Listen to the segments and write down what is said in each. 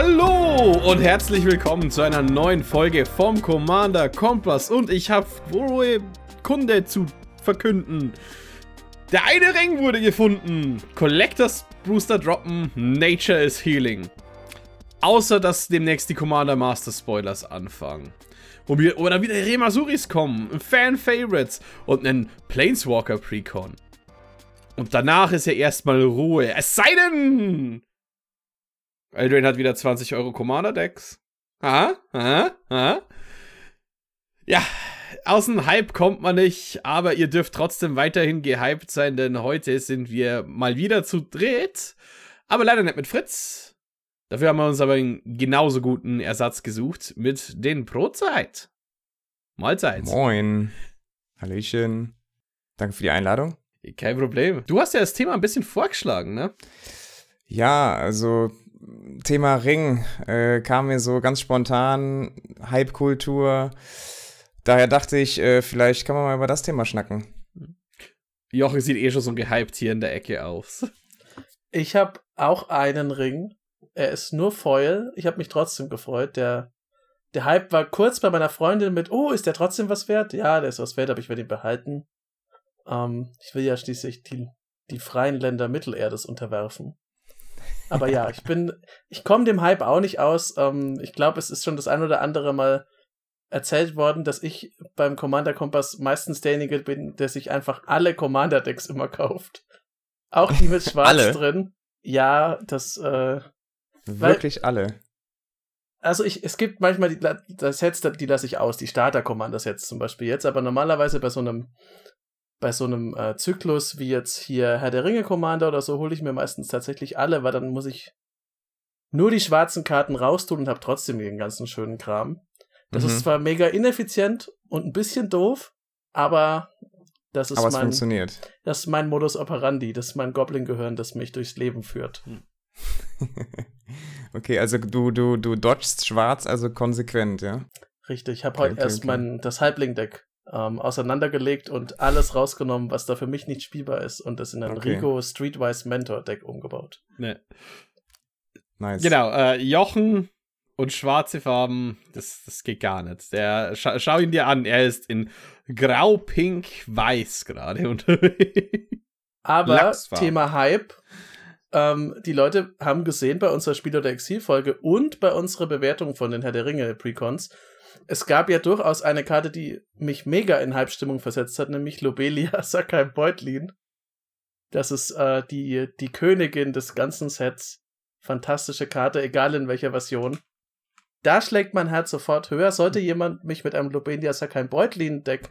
Hallo und herzlich willkommen zu einer neuen Folge vom Commander Kompass und ich habe frohe Kunde zu verkünden. Der eine Ring wurde gefunden. Collectors Booster droppen. Nature is Healing. Außer, dass demnächst die Commander Master Spoilers anfangen. Oder wieder Remasuris kommen, Fan-Favorites und einen Planeswalker Precon. Und danach ist ja erstmal Ruhe. Es sei denn, Eldrain hat wieder 20 Euro Commander-Decks. Aha, aha, aha. Ja, aus dem Hype kommt man nicht, aber ihr dürft trotzdem weiterhin gehypt sein, denn heute sind wir mal wieder zu dritt. Aber leider nicht mit Fritz. Dafür haben wir uns aber einen genauso guten Ersatz gesucht mit den Brotzeit. Mahlzeit. Moin. Hallöchen. Danke für die Einladung. Kein Problem. Du hast ja das Thema ein bisschen vorgeschlagen, ne? Ja, also Thema Ring äh, kam mir so ganz spontan, Hype-Kultur. Daher dachte ich, äh, vielleicht kann man mal über das Thema schnacken. Jochen sieht eh schon so gehypt hier in der Ecke aus. Ich habe auch einen Ring. Er ist nur Foil. Ich habe mich trotzdem gefreut. Der, der Hype war kurz bei meiner Freundin mit, oh, ist der trotzdem was wert? Ja, der ist was wert, aber ich werde ihn behalten. Ähm, ich will ja schließlich die, die freien Länder Mittelerdes unterwerfen. Aber ja, ich bin, ich komme dem Hype auch nicht aus. Ähm, ich glaube, es ist schon das ein oder andere Mal erzählt worden, dass ich beim Commander Kompass meistens derjenige bin, der sich einfach alle Commander Decks immer kauft. Auch die mit Schwarz drin. Ja, das, äh, Wirklich Weil- alle. also ich, es gibt manchmal die, das Sets, die lasse ich aus, die Starter Commander Sets zum Beispiel jetzt, aber normalerweise bei so einem, bei so einem äh, Zyklus wie jetzt hier Herr der Ringe Commander oder so, hole ich mir meistens tatsächlich alle, weil dann muss ich nur die schwarzen Karten raustun und habe trotzdem den ganzen schönen Kram. Das Mhm. ist zwar mega ineffizient und ein bisschen doof, aber das ist Aber es mein, funktioniert. das ist mein Modus operandi, das ist mein Goblin-Gehirn, das mich durchs Leben führt. okay, also du, du, du dodgst schwarz, also konsequent, ja? Richtig, ich habe Okay, heute okay, erst okay. mein das Halbling-Deck ähm, auseinandergelegt und alles rausgenommen, was da für mich nicht spielbar ist und das in ein Okay. Rigo Streetwise Mentor Deck umgebaut. Ne. Nice. Genau, äh, Jochen und schwarze Farben, das, das geht gar nicht. Der, scha schau ihn dir an, er ist in grau, pink, weiß gerade unterwegs. Aber Lachsfarben. Thema Hype. Ähm, die Leute haben gesehen bei unserer Spiel- oder Exil-Folge und bei unserer Bewertung von den Herr der Ringe Precons, es gab ja durchaus eine Karte, die mich mega in Hype-Stimmung versetzt hat, nämlich Lobelia Sakai Beutlin. Das ist äh, die, die Königin des ganzen Sets. Fantastische Karte, egal in welcher Version. Da schlägt mein Herz sofort höher. Sollte jemand mich mit einem Lobelia Sakai Beutlin-Deck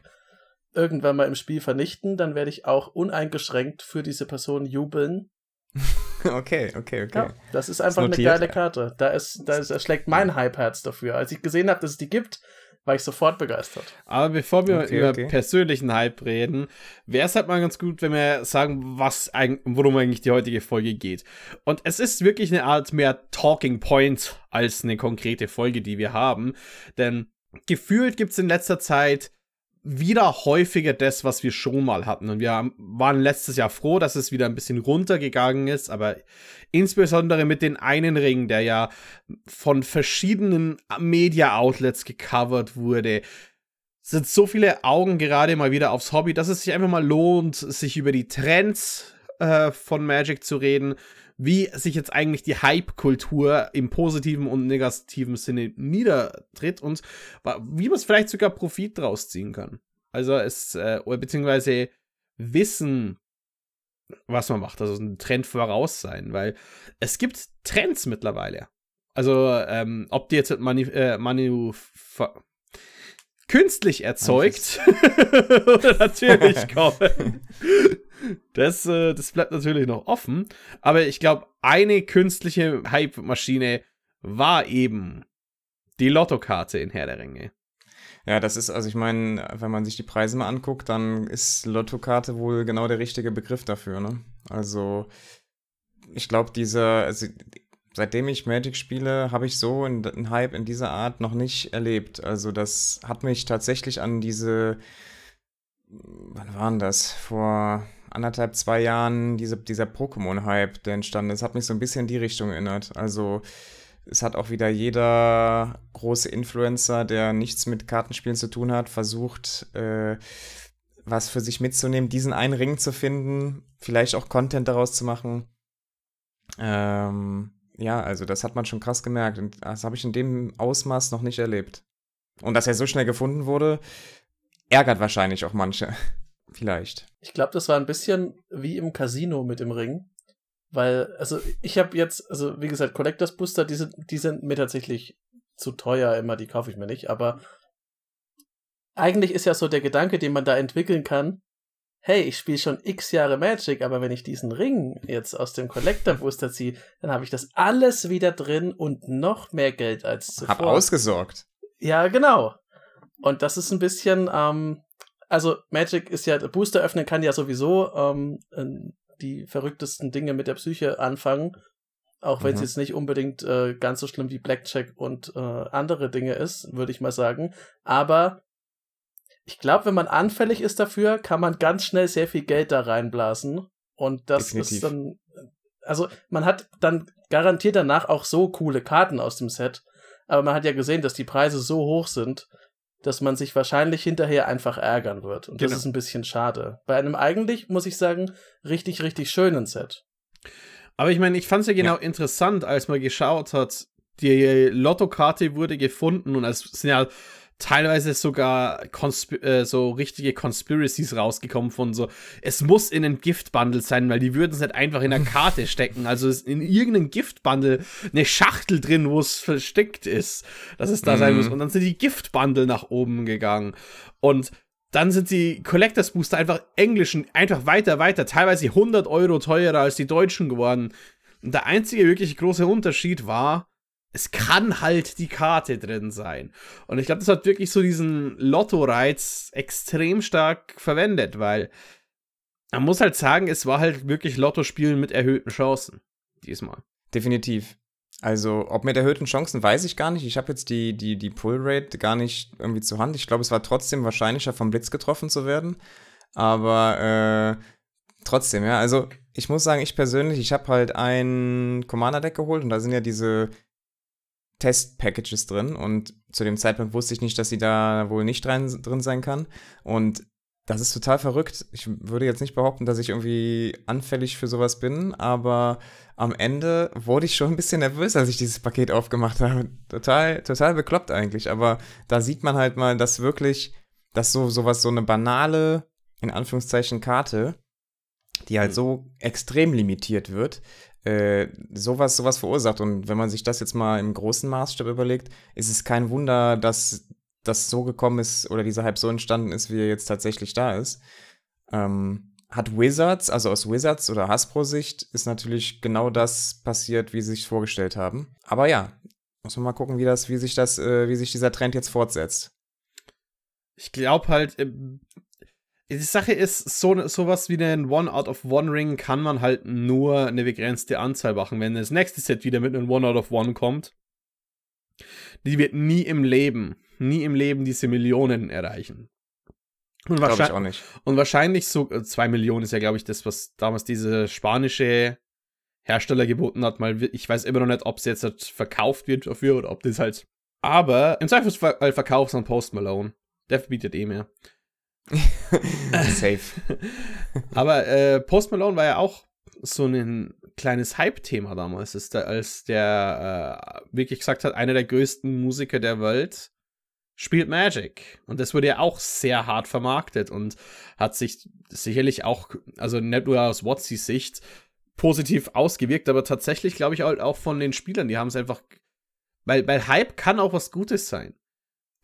irgendwann mal im Spiel vernichten, dann werde ich auch uneingeschränkt für diese Person jubeln. Okay, okay, okay. Ja, das ist einfach eine notiert. geile Karte. Da ist, da ist, da schlägt mein Hype-Herz dafür. Als ich gesehen habe, dass es die gibt, war ich sofort begeistert. Aber bevor wir Okay, über okay. persönlichen Hype reden, wäre es halt mal ganz gut, wenn wir sagen, was eigentlich, worum eigentlich die heutige Folge geht. Und es ist wirklich eine Art mehr Talking Point als eine konkrete Folge, die wir haben. Denn gefühlt gibt es in letzter Zeit wieder häufiger das, was wir schon mal hatten. Und wir waren letztes Jahr froh, dass es wieder ein bisschen runtergegangen ist, aber insbesondere mit den einen Ring, der ja von verschiedenen Media-Outlets gecovert wurde, sind so viele Augen gerade mal wieder aufs Hobby, dass es sich einfach mal lohnt, sich über die Trends äh, von Magic zu reden, wie sich jetzt eigentlich die Hype-Kultur im positiven und negativen Sinne niedertritt und wie man es vielleicht sogar Profit draus ziehen kann. Also es, äh, beziehungsweise wissen, was man macht, also ein Trend voraus sein, weil es gibt Trends mittlerweile. Also, ähm, ob die jetzt Manu, äh, Manu künstlich erzeugt oder natürlich kommen. Das, äh, das bleibt natürlich noch offen. Aber ich glaube, eine künstliche Hype-Maschine war eben die Lottokarte in Herr der Ringe. Ja, das ist, also ich meine, wenn man sich die Preise mal anguckt, dann ist Lottokarte wohl genau der richtige Begriff dafür, ne? Also, ich glaube, dieser, also, seitdem ich Magic spiele, habe ich so einen, einen Hype in dieser Art noch nicht erlebt. Also, das hat mich tatsächlich an diese, wann waren das? Vor anderthalb, zwei Jahren, diese, dieser Pokémon-Hype, der entstanden ist, hat mich so ein bisschen in die Richtung erinnert. Also, es hat auch wieder jeder große Influencer, der nichts mit Kartenspielen zu tun hat, versucht, äh, was für sich mitzunehmen, diesen einen Ring zu finden, vielleicht auch Content daraus zu machen. Ähm, ja, also das hat man schon krass gemerkt und das habe ich in dem Ausmaß noch nicht erlebt. Und dass er so schnell gefunden wurde, ärgert wahrscheinlich auch manche. Vielleicht. Ich glaube, das war ein bisschen wie im Casino mit dem Ring. Weil, also ich habe jetzt, also wie gesagt, Collectors Booster, die sind, die sind mir tatsächlich zu teuer immer, die kaufe ich mir nicht. Aber eigentlich ist ja so der Gedanke, den man da entwickeln kann, hey, ich spiele schon x Jahre Magic, aber wenn ich diesen Ring jetzt aus dem Collector Booster ziehe, dann habe ich das alles wieder drin und noch mehr Geld als zuvor. Hab ausgesorgt. Ja, genau. Und das ist ein bisschen, ähm, also Magic ist ja, Booster öffnen kann ja sowieso ähm, die verrücktesten Dinge mit der Psyche anfangen. Auch wenn es mhm. jetzt nicht unbedingt äh, ganz so schlimm wie Blackjack und äh, andere Dinge ist, würde ich mal sagen. Aber ich glaube, wenn man anfällig ist dafür, kann man ganz schnell sehr viel Geld da reinblasen. Und das Definitiv. ist dann. Also, man hat dann garantiert danach auch so coole Karten aus dem Set. Aber man hat ja gesehen, dass die Preise so hoch sind, dass man sich wahrscheinlich hinterher einfach ärgern wird. Und genau. das ist ein bisschen schade. Bei einem eigentlich, muss ich sagen, richtig, richtig schönen Set. Aber ich meine, ich fand es ja genau ja. interessant, als man geschaut hat, die Lottokarte wurde gefunden und es sind ja teilweise sogar äh, so richtige Conspiracies rausgekommen von so, es muss in einem Giftbundle sein, weil die würden es nicht einfach in einer Karte stecken. Also in irgendeinem Giftbundle eine Schachtel drin, wo es versteckt ist, dass es da mm. sein muss. Mhm. Und dann sind die Giftbundle nach oben gegangen. Und dann sind die Collectors Booster einfach englischen, einfach weiter, weiter, teilweise 100 Euro teurer als die deutschen geworden. Und der einzige wirklich große Unterschied war, es kann halt die Karte drin sein. Und ich glaube, das hat wirklich so diesen Lotto-Reiz extrem stark verwendet, weil man muss halt sagen, es war halt wirklich Lotto-Spielen mit erhöhten Chancen. Diesmal. Definitiv. Also, ob mit erhöhten Chancen, weiß ich gar nicht. Ich habe jetzt die, die, die Pull-Rate gar nicht irgendwie zur Hand. Ich glaube, es war trotzdem wahrscheinlicher, vom Blitz getroffen zu werden. Aber äh, trotzdem, ja. Also, ich muss sagen, ich persönlich, ich habe halt ein Commander-Deck geholt und da sind ja diese Test-Packages drin und zu dem Zeitpunkt wusste ich nicht, dass sie da wohl nicht rein, drin sein kann. Und das ist total verrückt. Ich würde jetzt nicht behaupten, dass ich irgendwie anfällig für sowas bin, aber am Ende wurde ich schon ein bisschen nervös, als ich dieses Paket aufgemacht habe. Total, total bekloppt eigentlich. Aber da sieht man halt mal, dass wirklich, dass so sowas, so eine banale, in Anführungszeichen, Karte, die halt hm. so extrem limitiert wird, äh, sowas, sowas verursacht. Und wenn man sich das jetzt mal im großen Maßstab überlegt, ist es kein Wunder, dass das so gekommen ist oder dieser Hype so entstanden ist, wie er jetzt tatsächlich da ist. Ähm, hat Wizards, also aus Wizards oder Hasbro-Sicht, ist natürlich genau das passiert, wie sie sich vorgestellt haben. Aber ja, muss man mal gucken, wie das, wie sich das, äh, wie sich dieser Trend jetzt fortsetzt. Ich glaube halt, äh, die Sache ist, so sowas wie einen One-Out-of-One-Ring kann man halt nur eine begrenzte Anzahl machen. Wenn das nächste Set wieder mit einem One-Out-of-One kommt, die wird nie im Leben, nie im Leben diese Millionen erreichen. Und wahrscheinlich, auch nicht. und wahrscheinlich so, äh, zwei Millionen ist ja, glaube ich, das, was damals diese spanische Hersteller geboten hat. Mal, ich weiß immer noch nicht, ob es jetzt halt verkauft wird dafür oder ob das halt. Aber im Zweifelsfall verkauft es an Post Malone. Der bietet eh mehr. Safe. Aber äh, Post Malone war ja auch so ein kleines Hype-Thema damals, ist der, als der äh, wirklich gesagt hat, einer der größten Musiker der Welt spielt Magic. Und das wurde ja auch sehr hart vermarktet und hat sich sicherlich auch, also nicht nur aus Watsys Sicht, positiv ausgewirkt, aber tatsächlich glaube ich auch von den Spielern, die haben es einfach, weil, weil Hype kann auch was Gutes sein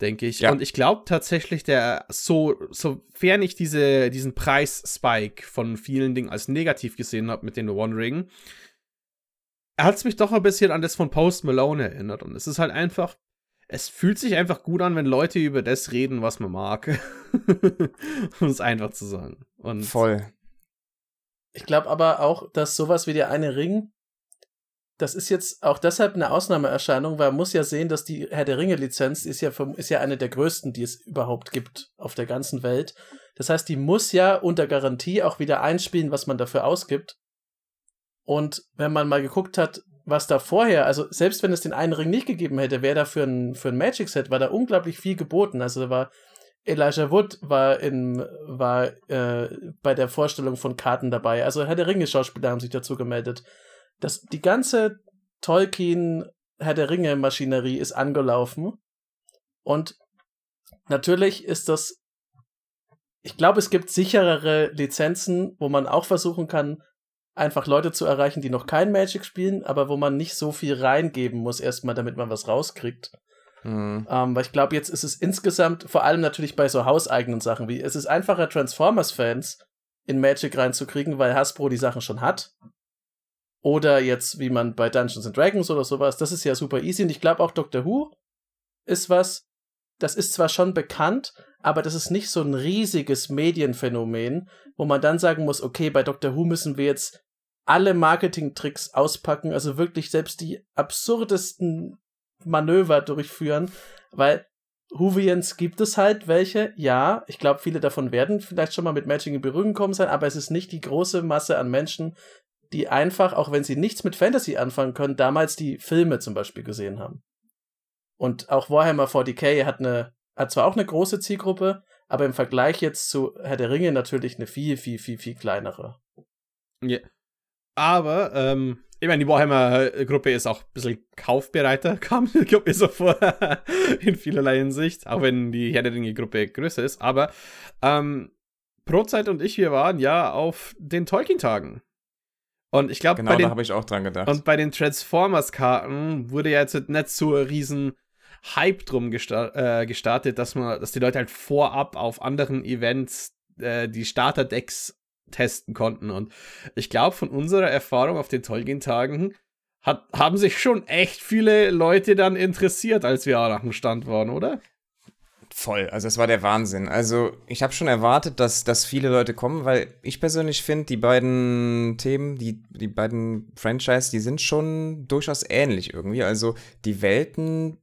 denke ich. Ja. Und ich glaube tatsächlich, der, so, sofern ich diese, diesen Preis-Spike von vielen Dingen als negativ gesehen habe mit den One Ring, hat es mich doch ein bisschen an das von Post Malone erinnert. Und es ist halt einfach, es fühlt sich einfach gut an, wenn Leute über das reden, was man mag. um es einfach zu sagen. Und Voll. Ich glaube aber auch, dass sowas wie der eine Ring das ist jetzt auch deshalb eine Ausnahmeerscheinung, weil man muss ja sehen, dass die Herr der Ringe-Lizenz ist ja, ist ja eine der größten, die es überhaupt gibt auf der ganzen Welt. Das heißt, die muss ja unter Garantie auch wieder einspielen, was man dafür ausgibt. Und wenn man mal geguckt hat, was da vorher, also selbst wenn es den einen Ring nicht gegeben hätte, wäre da für ein, für ein Magic-Set, war da unglaublich viel geboten. Also da war Elijah Wood war in, war äh, bei der Vorstellung von Karten dabei. Also Herr der Ringe-Schauspieler haben sich dazu gemeldet. Das, die ganze Tolkien Herr der Ringe-Maschinerie ist angelaufen. Und natürlich ist das. Ich glaube, es gibt sicherere Lizenzen, wo man auch versuchen kann, einfach Leute zu erreichen, die noch kein Magic spielen, aber wo man nicht so viel reingeben muss, erstmal, damit man was rauskriegt. Mhm. Ähm, weil ich glaube, jetzt ist es insgesamt, vor allem natürlich bei so hauseigenen Sachen wie, es ist einfacher, Transformers-Fans in Magic reinzukriegen, weil Hasbro die Sachen schon hat. Oder jetzt, wie man bei Dungeons and Dragons oder sowas, das ist ja super easy. Und ich glaube auch Doctor Who ist was, das ist zwar schon bekannt, aber das ist nicht so ein riesiges Medienphänomen, wo man dann sagen muss, okay, bei Doctor Who müssen wir jetzt alle Marketing-Tricks auspacken, also wirklich selbst die absurdesten Manöver durchführen, weil Huvians gibt es halt welche, ja. Ich glaube, viele davon werden vielleicht schon mal mit Magic in Berührung gekommen sein, aber es ist nicht die große Masse an Menschen, die einfach, auch wenn sie nichts mit Fantasy anfangen können, damals die Filme zum Beispiel gesehen haben. Und auch Warhammer 40k hat eine, hat zwar auch eine große Zielgruppe, aber im Vergleich jetzt zu Herr der Ringe natürlich eine viel, viel, viel, viel kleinere. Ja. Aber, ähm, ich meine, die Warhammer-Gruppe ist auch ein bisschen kaufbereiter, kam mir so vor, in vielerlei Hinsicht, auch wenn die Herr der Ringe-Gruppe größer ist. Aber ähm, Prozeit und ich, wir waren ja auf den Tolkien-Tagen. Und ich glaube, genau, da habe ich auch dran gedacht. Und bei den Transformers-Karten wurde ja jetzt nicht so ein riesen Hype drum gesta äh, gestartet, dass man, dass die Leute halt vorab auf anderen Events äh, die Starter-Decks testen konnten. Und ich glaube, von unserer Erfahrung auf den Tolkien-Tagen haben sich schon echt viele Leute dann interessiert, als wir nach dem Stand waren, oder? Voll, also es war der Wahnsinn. Also ich habe schon erwartet, dass, dass viele Leute kommen, weil ich persönlich finde, die beiden Themen, die, die beiden Franchise, die sind schon durchaus ähnlich irgendwie. Also die Welten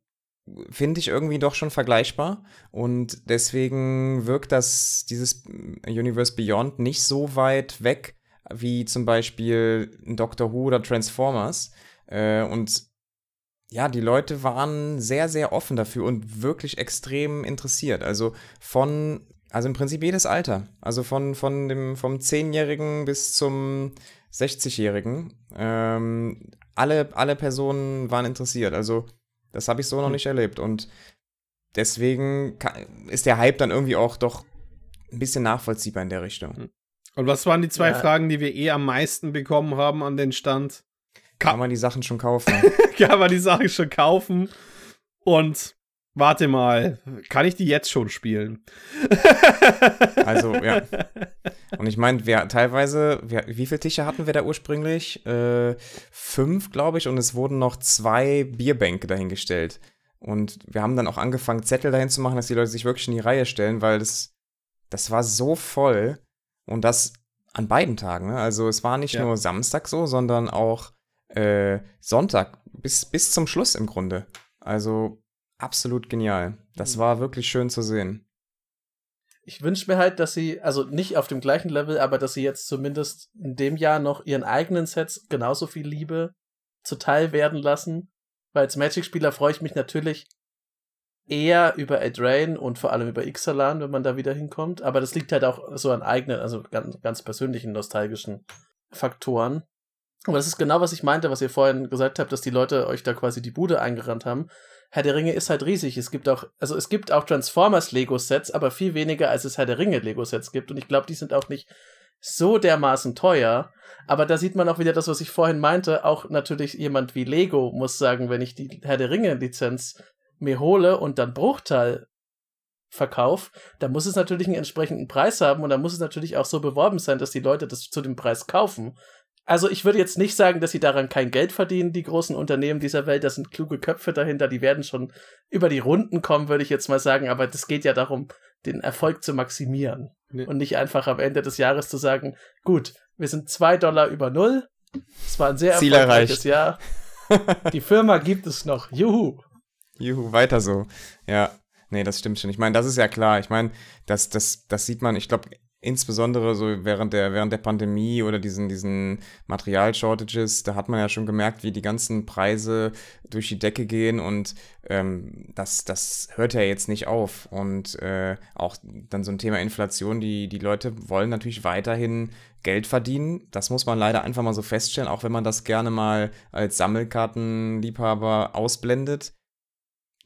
finde ich irgendwie doch schon vergleichbar. Und deswegen wirkt das, dieses Universe Beyond nicht so weit weg wie zum Beispiel Doctor Who oder Transformers. Äh, und ja, die Leute waren sehr, sehr offen dafür und wirklich extrem interessiert. Also von, also im Prinzip jedes Alter. Also von, von dem, vom 10-Jährigen bis zum 60-Jährigen. Ähm, alle, alle Personen waren interessiert. Also das habe ich so noch hm. nicht erlebt. Und deswegen ist der Hype dann irgendwie auch doch ein bisschen nachvollziehbar in der Richtung. Hm. Und was waren die zwei ja. Fragen, die wir eh am meisten bekommen haben an den Stand? Kann, kann man die Sachen schon kaufen? kann man die Sachen schon kaufen? Und warte mal, kann ich die jetzt schon spielen? also, ja. Und ich meine, wir teilweise, wir, wie viele Tische hatten wir da ursprünglich? Äh, fünf, glaube ich, und es wurden noch zwei Bierbänke dahingestellt. Und wir haben dann auch angefangen, Zettel dahin zu machen, dass die Leute sich wirklich in die Reihe stellen, weil das, das war so voll. Und das an beiden Tagen. Ne? Also es war nicht ja. nur Samstag so, sondern auch äh, Sonntag bis, bis zum Schluss im Grunde. Also absolut genial. Das mhm. war wirklich schön zu sehen. Ich wünsche mir halt, dass sie, also nicht auf dem gleichen Level, aber dass sie jetzt zumindest in dem Jahr noch ihren eigenen Sets genauso viel Liebe zuteil werden lassen. Weil als Magic-Spieler freue ich mich natürlich eher über Adrain und vor allem über Ixalan, wenn man da wieder hinkommt. Aber das liegt halt auch so an eigenen, also ganz, ganz persönlichen nostalgischen Faktoren. Aber das ist genau, was ich meinte, was ihr vorhin gesagt habt, dass die Leute euch da quasi die Bude eingerannt haben. Herr der Ringe ist halt riesig. Es gibt auch, also es gibt auch Transformers Lego-Sets, aber viel weniger, als es Herr der Ringe Lego-Sets gibt. Und ich glaube, die sind auch nicht so dermaßen teuer. Aber da sieht man auch wieder das, was ich vorhin meinte. Auch natürlich jemand wie Lego muss sagen, wenn ich die Herr der Ringe-Lizenz mir hole und dann Bruchteil verkauf, da muss es natürlich einen entsprechenden Preis haben und da muss es natürlich auch so beworben sein, dass die Leute das zu dem Preis kaufen. Also ich würde jetzt nicht sagen, dass sie daran kein Geld verdienen, die großen Unternehmen dieser Welt. Da sind kluge Köpfe dahinter, die werden schon über die Runden kommen, würde ich jetzt mal sagen. Aber das geht ja darum, den Erfolg zu maximieren. Nee. Und nicht einfach am Ende des Jahres zu sagen, gut, wir sind zwei Dollar über null. Es war ein sehr Ziel erfolgreiches Jahr. die Firma gibt es noch. Juhu. Juhu, weiter so. Ja. Nee, das stimmt schon. Ich meine, das ist ja klar. Ich meine, das, das, das sieht man, ich glaube, insbesondere so während der, während der Pandemie oder diesen, diesen Material-Shortages, da hat man ja schon gemerkt, wie die ganzen Preise durch die Decke gehen und ähm, das, das hört ja jetzt nicht auf. Und äh, auch dann so ein Thema Inflation, die, die Leute wollen natürlich weiterhin Geld verdienen. Das muss man leider einfach mal so feststellen, auch wenn man das gerne mal als Sammelkartenliebhaber ausblendet.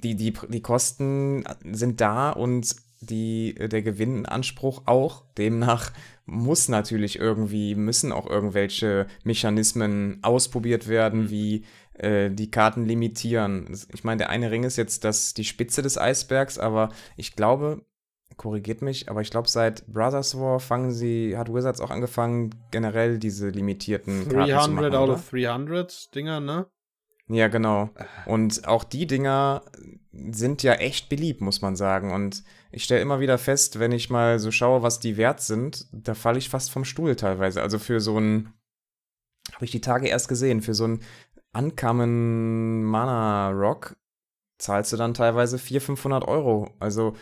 Die, die, die Kosten sind da und die, äh, der Gewinnanspruch auch. Demnach muss natürlich irgendwie, müssen auch irgendwelche Mechanismen ausprobiert werden, mhm. wie äh, die Karten limitieren. Ich meine, der eine Ring ist jetzt das, die Spitze des Eisbergs, aber ich glaube, korrigiert mich, aber ich glaube, seit Brothers War fangen sie, hat Wizards auch angefangen, generell diese limitierten 300 Karten zu machen. 300 out of 300 Dinger, ne? Ja, genau. Und auch die Dinger sind ja echt beliebt, muss man sagen. Und ich stelle immer wieder fest, wenn ich mal so schaue, was die wert sind, da falle ich fast vom Stuhl teilweise. Also für so ein, habe ich die Tage erst gesehen, für so ein Uncommon Mana Rock zahlst du dann teilweise 400, 500 Euro. Also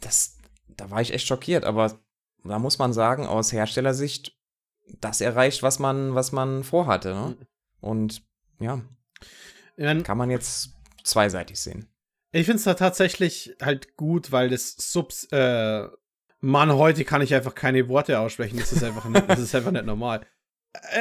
das, da war ich echt schockiert. Aber da muss man sagen, aus Herstellersicht, das erreicht, was man, was man vorhatte. Ne? Mhm. Und ja, kann man jetzt zweiseitig sehen. Ich finde es da tatsächlich halt gut, weil das Subs, äh, Mann, heute kann ich einfach keine Worte aussprechen. Das ist einfach nicht, das ist einfach nicht normal.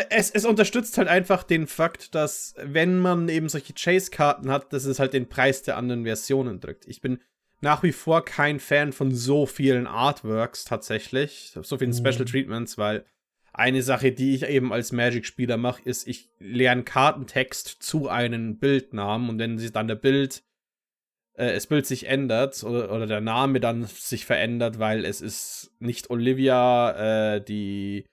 Es, es unterstützt halt einfach den Fakt, dass wenn man eben solche Chase-Karten hat, dass es halt den Preis der anderen Versionen drückt. Ich bin nach wie vor kein Fan von so vielen Artworks tatsächlich, so vielen mhm. Special Treatments, weil eine Sache, die ich eben als Magic-Spieler mache, ist, ich lerne Kartentext zu einem Bildnamen und wenn sich dann der Bild, äh, das Bild sich ändert oder, oder, der Name dann sich verändert, weil es ist nicht Olivia, äh, die,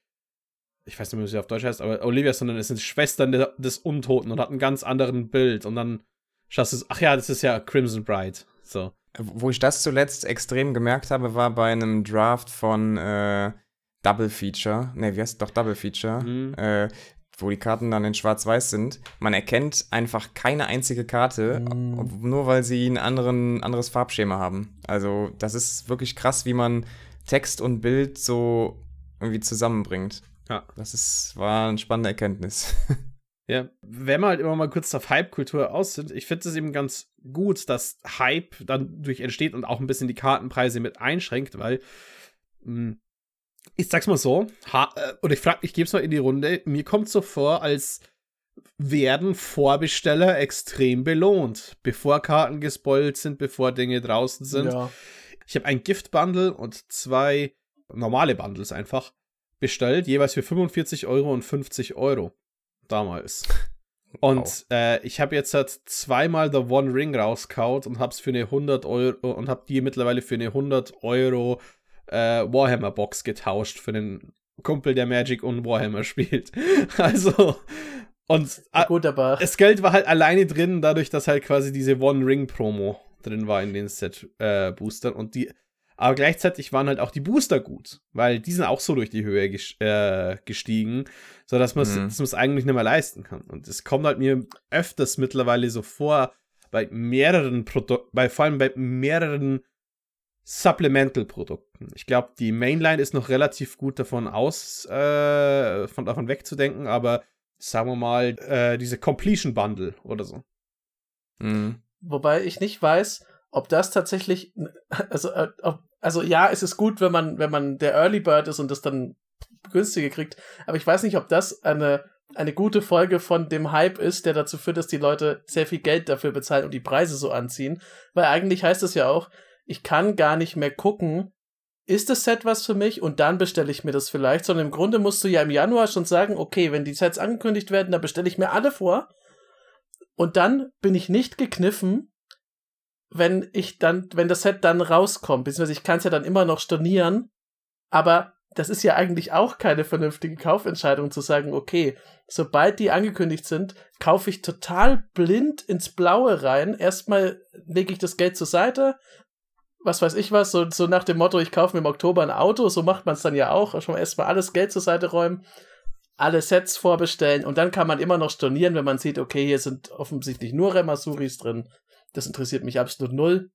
ich weiß nicht, wie sie auf Deutsch heißt, aber Olivia, sondern es sind Schwestern de, des Untoten und hat einen ganz anderen Bild und dann schaust du, ach ja, das ist ja Crimson Bride, so. Wo ich das zuletzt extrem gemerkt habe, war bei einem Draft von, äh Double Feature, ne, wie heißt doch Double Feature, mhm. äh, wo die Karten dann in Schwarz-Weiß sind. Man erkennt einfach keine einzige Karte, mhm. nur weil sie ein anderen, anderes Farbschema haben. Also, das ist wirklich krass, wie man Text und Bild so irgendwie zusammenbringt. Ja. Das ist, war eine spannende Erkenntnis. Ja, wenn wir halt immer mal kurz auf Hype-Kultur aus sind, ich finde es eben ganz gut, dass Hype dann durch entsteht und auch ein bisschen die Kartenpreise mit einschränkt, weil mh, hm, ich sag's mal so, ha, äh, und ich frage, ich gebe es mal in die Runde, mir kommt so vor, als werden Vorbesteller extrem belohnt, bevor Karten gespoilt sind, bevor Dinge draußen sind. Ja. Ich habe ein Gift-Bundle und zwei normale Bundles einfach bestellt, jeweils für 45 Euro und 50 Euro damals. Und wow. äh, ich habe jetzt halt zweimal The One Ring rauskaut und hab's für eine 100 Euro und hab die mittlerweile für eine 100 Euro äh, Warhammer-Box getauscht für den Kumpel, der Magic und Warhammer spielt. also, und ja, gut, aber das Geld war halt alleine drin, dadurch, dass halt quasi diese One-Ring-Promo drin war in den Set-Boostern. Äh, und die, aber gleichzeitig waren halt auch die Booster gut, weil die sind auch so durch die Höhe äh, gestiegen, sodass man es mhm. eigentlich nicht mehr leisten kann. Und es kommt halt mir öfters mittlerweile so vor, bei mehreren Produkten, bei vor allem bei mehreren Supplemental-Produkten. Ich glaube, die Mainline ist noch relativ gut davon aus, äh, von, davon wegzudenken, aber sagen wir mal, äh, diese Completion Bundle oder so. Mhm. Wobei ich nicht weiß, ob das tatsächlich, also, äh, ob, also ja, es ist gut, wenn man, wenn man der Early Bird ist und das dann günstiger kriegt, aber ich weiß nicht, ob das eine, eine gute Folge von dem Hype ist, der dazu führt, dass die Leute sehr viel Geld dafür bezahlen und die Preise so anziehen, weil eigentlich heißt es ja auch, ich kann gar nicht mehr gucken, ist das Set was für mich? Und dann bestelle ich mir das vielleicht, sondern im Grunde musst du ja im Januar schon sagen, okay, wenn die Sets angekündigt werden, dann bestelle ich mir alle vor. Und dann bin ich nicht gekniffen, wenn ich dann, wenn das Set dann rauskommt, beziehungsweise ich kann es ja dann immer noch stornieren, aber das ist ja eigentlich auch keine vernünftige Kaufentscheidung zu sagen, okay, sobald die angekündigt sind, kaufe ich total blind ins Blaue rein. Erstmal lege ich das Geld zur Seite, was weiß ich was, so, so nach dem Motto, ich kaufe mir im Oktober ein Auto, so macht man es dann ja auch. Schon erstmal alles Geld zur Seite räumen, alle Sets vorbestellen und dann kann man immer noch stornieren, wenn man sieht, okay, hier sind offensichtlich nur Remasuris drin. Das interessiert mich absolut null.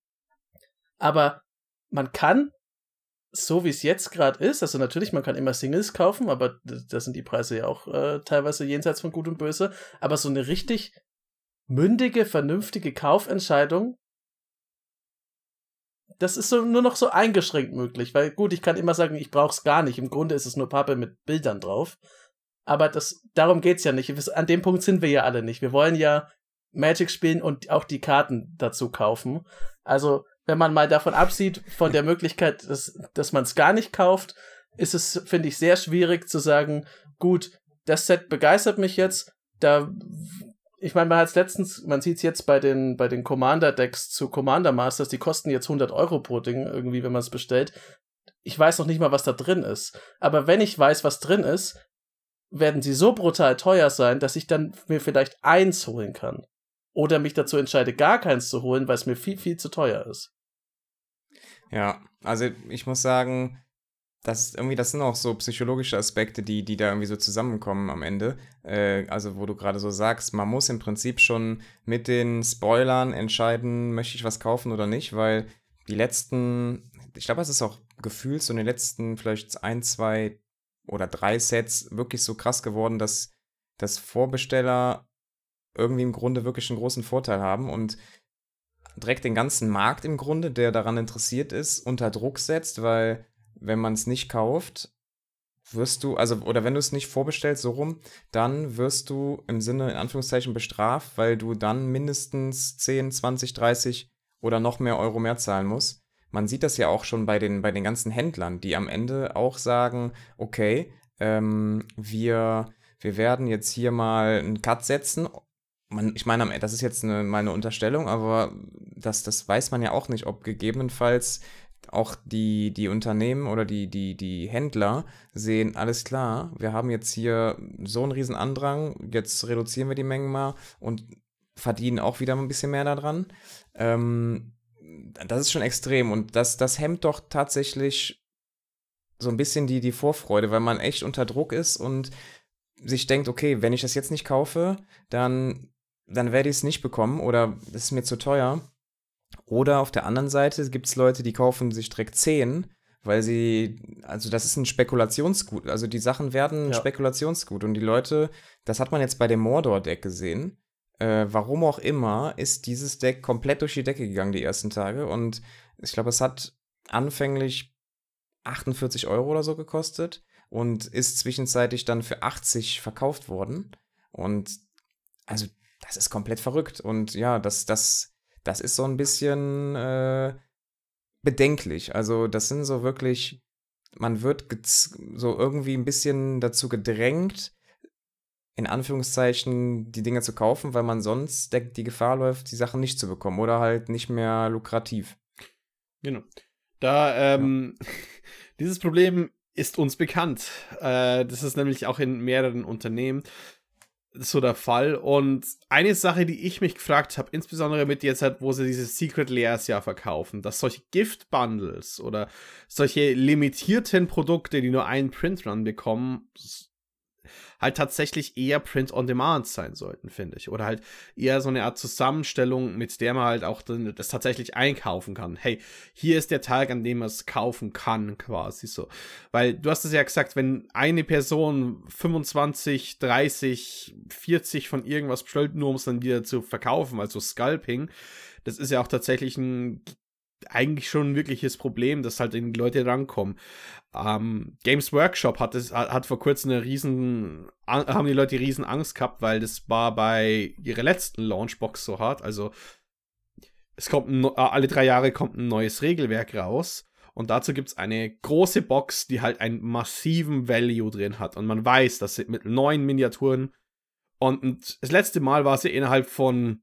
Aber man kann so wie es jetzt gerade ist, also natürlich, man kann immer Singles kaufen, aber da sind die Preise ja auch äh, teilweise jenseits von Gut und Böse. Aber so eine richtig mündige, vernünftige Kaufentscheidung, das ist so nur noch so eingeschränkt möglich, weil gut, ich kann immer sagen, ich brauch's gar nicht. Im Grunde ist es nur Pappe mit Bildern drauf. Aber das, darum geht's ja nicht. An dem Punkt sind wir ja alle nicht. Wir wollen ja Magic spielen und auch die Karten dazu kaufen. Also wenn man mal davon absieht, von der Möglichkeit, dass, dass man es gar nicht kauft, ist es, finde ich, sehr schwierig zu sagen, gut, das Set begeistert mich jetzt, da ich meine, man hat es letztens, man sieht es jetzt bei den, bei den Commander-Decks zu Commander Masters, die kosten jetzt 100 Euro pro Ding irgendwie, wenn man es bestellt. Ich weiß noch nicht mal, was da drin ist. Aber wenn ich weiß, was drin ist, werden sie so brutal teuer sein, dass ich dann mir vielleicht eins holen kann. Oder mich dazu entscheide, gar keins zu holen, weil es mir viel, viel zu teuer ist. Ja, also ich muss sagen, das irgendwie, das sind auch so psychologische Aspekte, die, die da irgendwie so zusammenkommen am Ende. Äh, also, wo du gerade so sagst, man muss im Prinzip schon mit den Spoilern entscheiden, möchte ich was kaufen oder nicht, weil die letzten, ich glaube, es ist auch gefühlt so in den letzten vielleicht ein, zwei oder drei Sets wirklich so krass geworden, dass, dass Vorbesteller irgendwie im Grunde wirklich einen großen Vorteil haben und direkt den ganzen Markt im Grunde, der daran interessiert ist, unter Druck setzt, weil wenn man es nicht kauft, wirst du, also, oder wenn du es nicht vorbestellst, so rum, dann wirst du im Sinne, in Anführungszeichen, bestraft, weil du dann mindestens 10, 20, 30 oder noch mehr Euro mehr zahlen musst. Man sieht das ja auch schon bei den, bei den ganzen Händlern, die am Ende auch sagen, okay, ähm, wir, wir werden jetzt hier mal einen Cut setzen man, ich meine, das ist jetzt eine, mal eine Unterstellung, aber das, das weiß man ja auch nicht, ob gegebenenfalls auch die, die Unternehmen oder die, die, die Händler sehen, alles klar, wir haben jetzt hier so einen riesen Andrang, jetzt reduzieren wir die Mengen mal und verdienen auch wieder ein bisschen mehr daran. Ähm, das ist schon extrem und das, das hemmt doch tatsächlich so ein bisschen die, die Vorfreude, weil man echt unter Druck ist und sich denkt, okay, wenn ich das jetzt nicht kaufe, dann dann werde ich es nicht bekommen oder es ist mir zu teuer. Oder auf der anderen Seite gibt es Leute, die kaufen sich direkt 10, weil sie, also das ist ein Spekulationsgut. Also die Sachen werden ja. Spekulationsgut. Und die Leute, das hat man jetzt bei dem Mordor-Deck gesehen. Äh, warum auch immer, ist dieses Deck komplett durch die Decke gegangen die ersten Tage. Und ich glaube, es hat anfänglich 48 Euro oder so gekostet und ist zwischenzeitlich dann für 80 verkauft worden. Und also das ist komplett verrückt. Und ja, das, das, das ist so ein bisschen äh, bedenklich. Also, das sind so wirklich, man wird so irgendwie ein bisschen dazu gedrängt, in Anführungszeichen die Dinge zu kaufen, weil man sonst die Gefahr läuft, die Sachen nicht zu bekommen oder halt nicht mehr lukrativ. Genau. Da, ähm, ja. dieses Problem ist uns bekannt. Äh, das ist nämlich auch in mehreren Unternehmen so der Fall. Und eine Sache, die ich mich gefragt habe, insbesondere mit jetzt halt, wo sie diese Secret Layers ja verkaufen, dass solche Gift-Bundles oder solche limitierten Produkte, die nur einen Print-Run bekommen, halt tatsächlich eher Print on Demand sein sollten, finde ich. Oder halt eher so eine Art Zusammenstellung, mit der man halt auch das tatsächlich einkaufen kann. Hey, hier ist der Tag, an dem man es kaufen kann, quasi so. Weil du hast es ja gesagt, wenn eine Person 25, 30, 40 von irgendwas bestellt, nur um es dann wieder zu verkaufen, also Scalping, das ist ja auch tatsächlich ein eigentlich schon ein wirkliches Problem, dass halt die Leute rankommen. Ähm, Games Workshop hat, es, hat vor kurzem eine riesen, haben die Leute riesen Angst gehabt, weil das war bei ihrer letzten Launchbox so hart. Also es kommt ein, alle drei Jahre kommt ein neues Regelwerk raus. Und dazu gibt es eine große Box, die halt einen massiven Value drin hat. Und man weiß, dass sie mit neuen Miniaturen und das letzte Mal war sie innerhalb von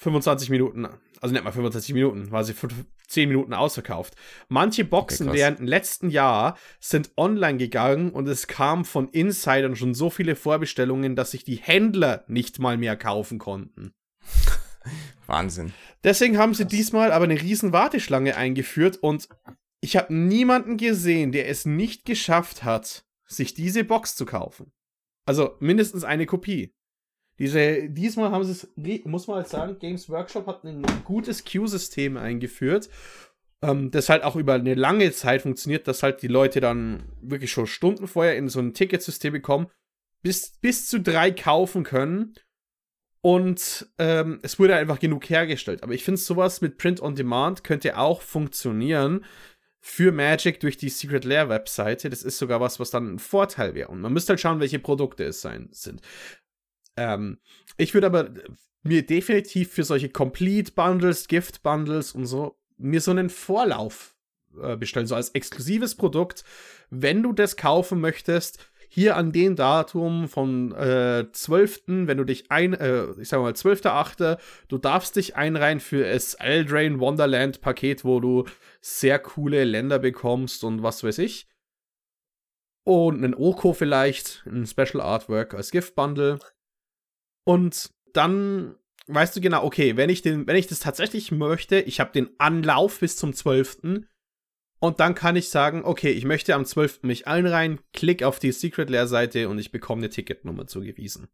25 Minuten also nicht mal 25 Minuten, war sie für 10 Minuten ausverkauft. Manche Boxen okay, während dem letzten Jahr sind online gegangen und es kam von Insidern schon so viele Vorbestellungen, dass sich die Händler nicht mal mehr kaufen konnten. Wahnsinn. Deswegen haben sie diesmal aber eine riesen Warteschlange eingeführt und ich habe niemanden gesehen, der es nicht geschafft hat, sich diese Box zu kaufen. Also mindestens eine Kopie. Diese, diesmal haben sie es, muss man halt sagen, Games Workshop hat ein gutes Queue-System eingeführt. ähm, das halt auch über eine lange Zeit funktioniert, dass halt die Leute dann wirklich schon Stunden vorher in so ein Ticketsystem bekommen, bis, bis zu drei kaufen können. Und ähm, es wurde einfach genug hergestellt. Aber ich finde, sowas mit Print on Demand könnte auch funktionieren für Magic durch die Secret Lair Webseite. Das ist sogar was, was dann ein Vorteil wäre. Und man müsste halt schauen, welche Produkte es sein sind. Ähm, ich würde aber mir definitiv für solche Complete Bundles, Gift Bundles und so mir so einen Vorlauf äh, bestellen, so als exklusives Produkt. Wenn du das kaufen möchtest, hier an dem Datum von äh, 12., wenn du dich ein, äh, ich sag mal 12.8., du darfst dich einreihen für das Eldrain Wonderland Paket, wo du sehr coole Länder bekommst und was weiß ich. Und einen Oko vielleicht, ein Special Artwork als Gift Bundle. Und dann weißt du genau, okay, wenn ich, den, wenn ich das tatsächlich möchte, ich habe den Anlauf bis zum 12. Und dann kann ich sagen, okay, ich möchte am 12. mich einreihen, klick auf die Secret Lair Seite und ich bekomme eine Ticketnummer zugewiesen.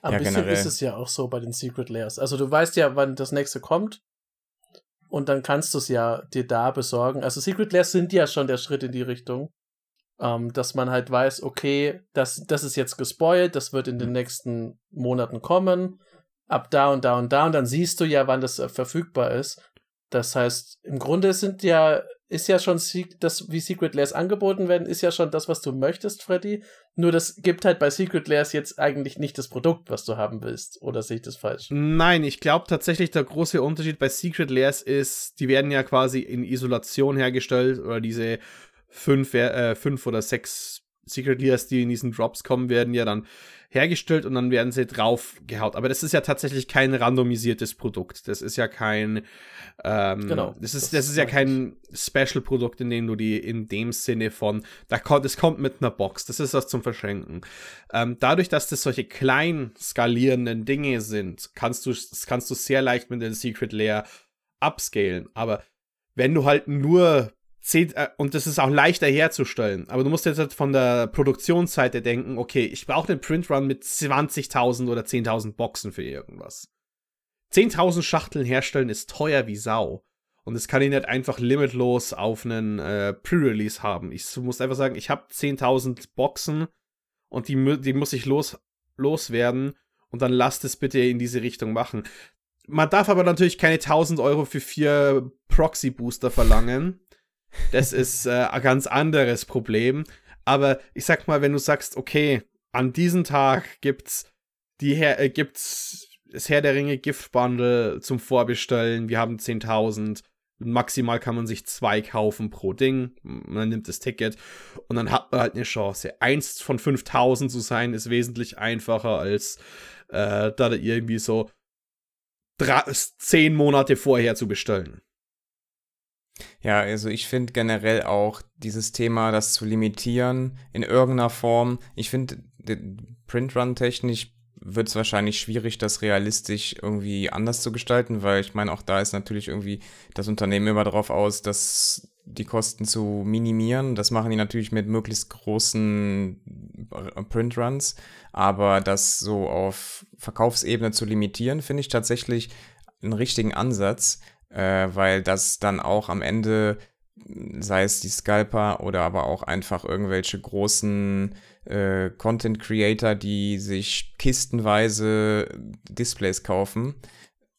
Ein ja, bisschen generell. ist es ja auch so bei den Secret Layers. Also du weißt ja, wann das nächste kommt. Und dann kannst du es ja dir da besorgen. Also Secret Layers sind ja schon der Schritt in die Richtung. Ähm, dass man halt weiß, okay, das, das ist jetzt gespoilt, das wird in den nächsten Monaten kommen ab da und da und da und dann siehst du ja, wann das äh, verfügbar ist. Das heißt, im Grunde sind ja, ist ja schon das, wie Secret Layers angeboten werden, ist ja schon das, was du möchtest, Freddy. Nur das gibt halt bei Secret Layers jetzt eigentlich nicht das Produkt, was du haben willst. Oder sehe ich das falsch? Nein, ich glaube tatsächlich, der große Unterschied bei Secret Layers ist, die werden ja quasi in Isolation hergestellt oder diese fünf, äh, fünf oder sechs Secret Layers, die in diesen Drops kommen, werden ja dann hergestellt und dann werden sie draufgehaut. Aber das ist ja tatsächlich kein randomisiertes Produkt. Das ist ja kein, ähm, genau. Das ist, das, das ist ja kein Special-Produkt, in dem du die in dem Sinne von, da kommt, das kommt mit einer Box. Das ist was zum Verschenken. Ähm, dadurch, dass das solche klein skalierenden Dinge sind, kannst du, kannst du sehr leicht mit den Secret Layer upscalen. Aber wenn du halt nur und das ist auch leichter herzustellen. Aber du musst jetzt halt von der Produktionsseite denken, okay, ich brauche einen Printrun mit 20.000 oder 10.000 Boxen für irgendwas. 10.000 Schachteln herstellen ist teuer wie Sau. Und das kann ich nicht einfach limitlos auf einen äh, Pre-Release haben. Ich muss einfach sagen, ich habe 10.000 Boxen und die, die muss ich los, loswerden. Und dann lasst es bitte in diese Richtung machen. Man darf aber natürlich keine 1000 Euro für vier Proxy-Booster verlangen. Das ist äh, ein ganz anderes Problem. Aber ich sag mal, wenn du sagst, okay, an diesem Tag gibt's die Her äh, gibt's das Herr der Ringe Gift Bundle zum Vorbestellen. Wir haben 10.000. Maximal kann man sich zwei kaufen pro Ding. Man nimmt das Ticket und dann hat man halt eine Chance. Eins von 5000 zu sein ist wesentlich einfacher als äh, da irgendwie so drei, zehn Monate vorher zu bestellen. Ja, also ich finde generell auch dieses Thema, das zu limitieren in irgendeiner Form. Ich finde, Printrun-technisch wird es wahrscheinlich schwierig, das realistisch irgendwie anders zu gestalten, weil ich meine, auch da ist natürlich irgendwie das Unternehmen immer darauf aus, dass die Kosten zu minimieren. Das machen die natürlich mit möglichst großen Printruns, aber das so auf Verkaufsebene zu limitieren, finde ich tatsächlich einen richtigen Ansatz, äh, weil das dann auch am Ende, sei es die Scalper oder aber auch einfach irgendwelche großen äh, Content Creator, die sich kistenweise Displays kaufen,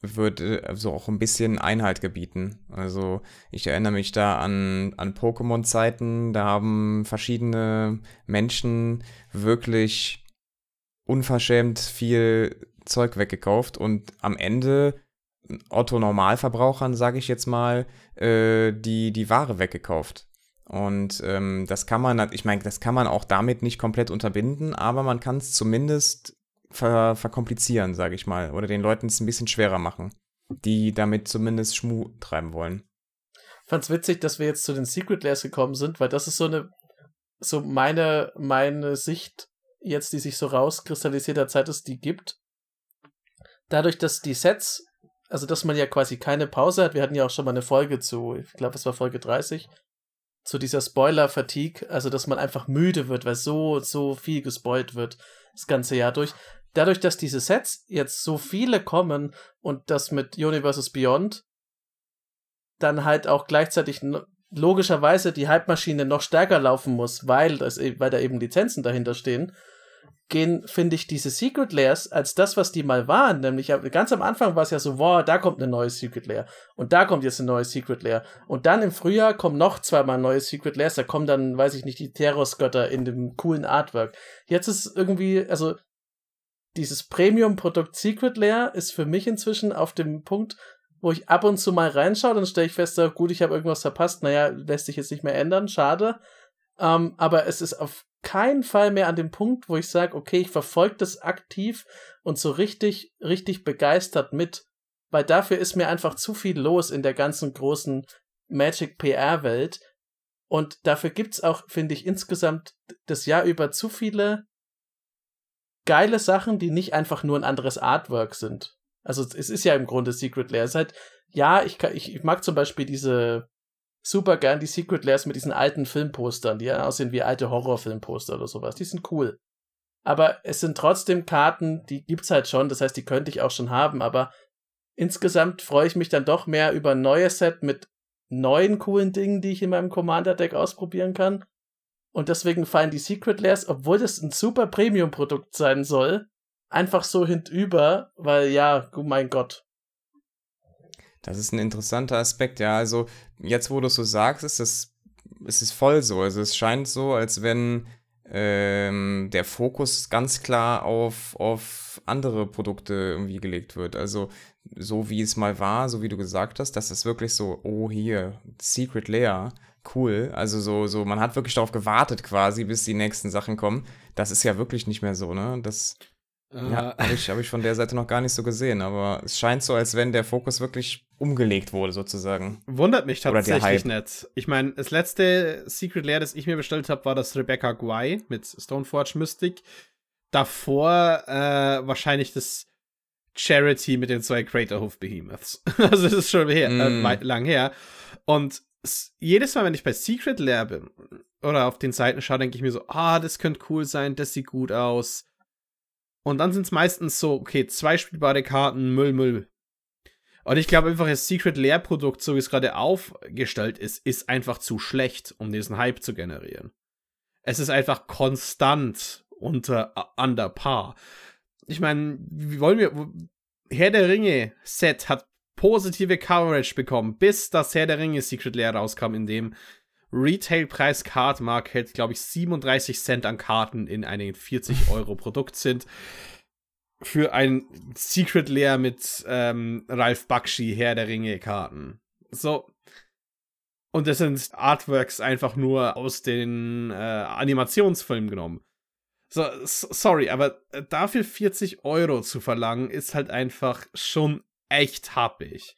würde so also auch ein bisschen Einhalt gebieten. Also ich erinnere mich da an, an Pokémon-Zeiten, da haben verschiedene Menschen wirklich unverschämt viel Zeug weggekauft und am Ende Otto-Normalverbrauchern, sage ich jetzt mal, äh, die, die Ware weggekauft. Und ähm, das kann man, ich meine, das kann man auch damit nicht komplett unterbinden, aber man kann es zumindest ver verkomplizieren, sage ich mal, oder den Leuten es ein bisschen schwerer machen, die damit zumindest Schmu treiben wollen. Fand's witzig, dass wir jetzt zu den Secret Layers gekommen sind, weil das ist so eine, so meine, meine Sicht jetzt, die sich so rauskristallisiert hat, seit es die gibt. Dadurch, dass die Sets also dass man ja quasi keine Pause hat. Wir hatten ja auch schon mal eine Folge zu, ich glaube, es war Folge 30, zu dieser Spoiler-Fatigue, also dass man einfach müde wird, weil so, so viel gespoilt wird das ganze Jahr durch. Dadurch, dass diese Sets jetzt so viele kommen und das mit Universes Beyond dann halt auch gleichzeitig logischerweise die Hype-Maschine noch stärker laufen muss, weil, das, e, weil da eben Lizenzen dahinter stehen, gehen, finde ich, diese Secret Layers als das, was die mal waren. Nämlich ganz am Anfang war es ja so, wow, da kommt eine neue Secret Layer und da kommt jetzt eine neue Secret Layer. Und dann im Frühjahr kommen noch zweimal neue Secret Layers, da kommen dann, weiß ich nicht, die Teros-Götter in dem coolen Artwork. Jetzt ist irgendwie, also dieses Premium-Produkt Secret Layer ist für mich inzwischen auf dem Punkt, wo ich ab und zu mal reinschaue, dann stelle ich fest, gut, ich habe irgendwas verpasst, naja, lässt sich jetzt nicht mehr ändern, schade. Ähm, aber es ist auf keinen Fall mehr an dem Punkt, wo ich sage, okay, ich verfolge das aktiv und so richtig, richtig begeistert mit, weil dafür ist mir einfach zu viel los in der ganzen großen Magic PR-Welt. Und dafür gibt's auch, finde ich, insgesamt das Jahr über zu viele geile Sachen, die nicht einfach nur ein anderes Artwork sind. Also es ist ja im Grunde Secret Lair. Es ist halt, ja, ich, ich, ich mag zum Beispiel diese super gern die Secret Lairs mit diesen alten Filmpostern, die ja aussehen wie alte Horrorfilmposter oder sowas. Die sind cool. Aber es sind trotzdem Karten, die gibt's halt schon, das heißt, die könnte ich auch schon haben, aber insgesamt freue ich mich dann doch mehr über ein neues Set mit neuen coolen Dingen, die ich in meinem Commander-Deck ausprobieren kann. Und deswegen fallen die Secret Lairs, obwohl das ein super Premium-Produkt sein soll, einfach so hintüber, weil ja, oh mein Gott, das ist ein interessanter Aspekt, ja. Also, jetzt, wo du es so sagst, ist es, ist es voll so. Also, es scheint so, als wenn ähm, der Fokus ganz klar auf, auf andere Produkte irgendwie gelegt wird. Also, so wie es mal war, so wie du gesagt hast, das ist wirklich so, oh, hier, Secret Layer, cool. Also, so, so, man hat wirklich darauf gewartet quasi, bis die nächsten Sachen kommen. Das ist ja wirklich nicht mehr so, ne? Das. Ja, äh. habe ich, hab ich von der Seite noch gar nicht so gesehen, aber es scheint so, als wenn der Fokus wirklich umgelegt wurde, sozusagen. Wundert mich tatsächlich nicht. Ich meine, das letzte Secret Lair, das ich mir bestellt habe, war das Rebecca Guay mit Stoneforge Mystic. Davor äh, wahrscheinlich das Charity mit den zwei Craterhoof Behemoths. also das ist schon her, mm. äh, lang her. Und jedes Mal, wenn ich bei Secret Lair bin oder auf den Seiten schaue, denke ich mir so, ah, das könnte cool sein, das sieht gut aus. Und dann sind es meistens so, okay, zwei spielbare Karten, Müll, Müll. Und ich glaube einfach, das Secret Lair Produkt, so wie es gerade aufgestellt ist, ist einfach zu schlecht, um diesen Hype zu generieren. Es ist einfach konstant unter under par. Ich meine, wie wollen wir Herr der Ringe Set hat positive Coverage bekommen, bis das Herr der Ringe Secret Lair rauskam, in dem Retailpreis Card Market, glaube ich, 37 Cent an Karten in einem 40 Euro Produkt sind. Für ein Secret Lair mit ähm, Ralph Bakshi, Herr der Ringe Karten. So. Und das sind Artworks einfach nur aus den äh, Animationsfilmen genommen. So, sorry, aber dafür 40 Euro zu verlangen, ist halt einfach schon echt happig.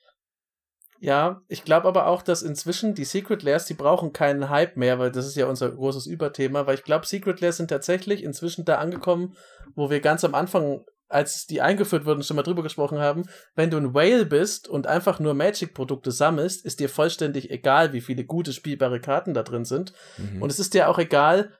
Ja, ich glaube aber auch, dass inzwischen die Secret Lairs, die brauchen keinen Hype mehr, weil das ist ja unser großes Überthema, weil ich glaube, Secret Lairs sind tatsächlich inzwischen da angekommen, wo wir ganz am Anfang, als die eingeführt wurden, schon mal drüber gesprochen haben. Wenn du ein Whale bist und einfach nur Magic-Produkte sammelst, ist dir vollständig egal, wie viele gute spielbare Karten da drin sind. Mhm. Und es ist dir auch egal,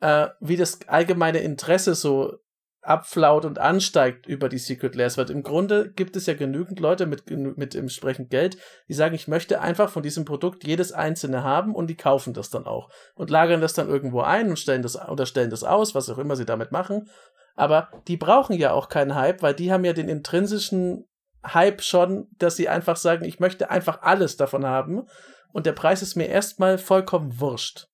äh, wie das allgemeine Interesse so abflaut und ansteigt über die Secret Lairs, weil im Grunde gibt es ja genügend Leute mit, mit entsprechend Geld, die sagen, ich möchte einfach von diesem Produkt jedes einzelne haben und die kaufen das dann auch und lagern das dann irgendwo ein und stellen das oder stellen das aus, was auch immer sie damit machen. Aber die brauchen ja auch keinen Hype, weil die haben ja den intrinsischen Hype schon, dass sie einfach sagen, ich möchte einfach alles davon haben und der Preis ist mir erstmal vollkommen wurscht.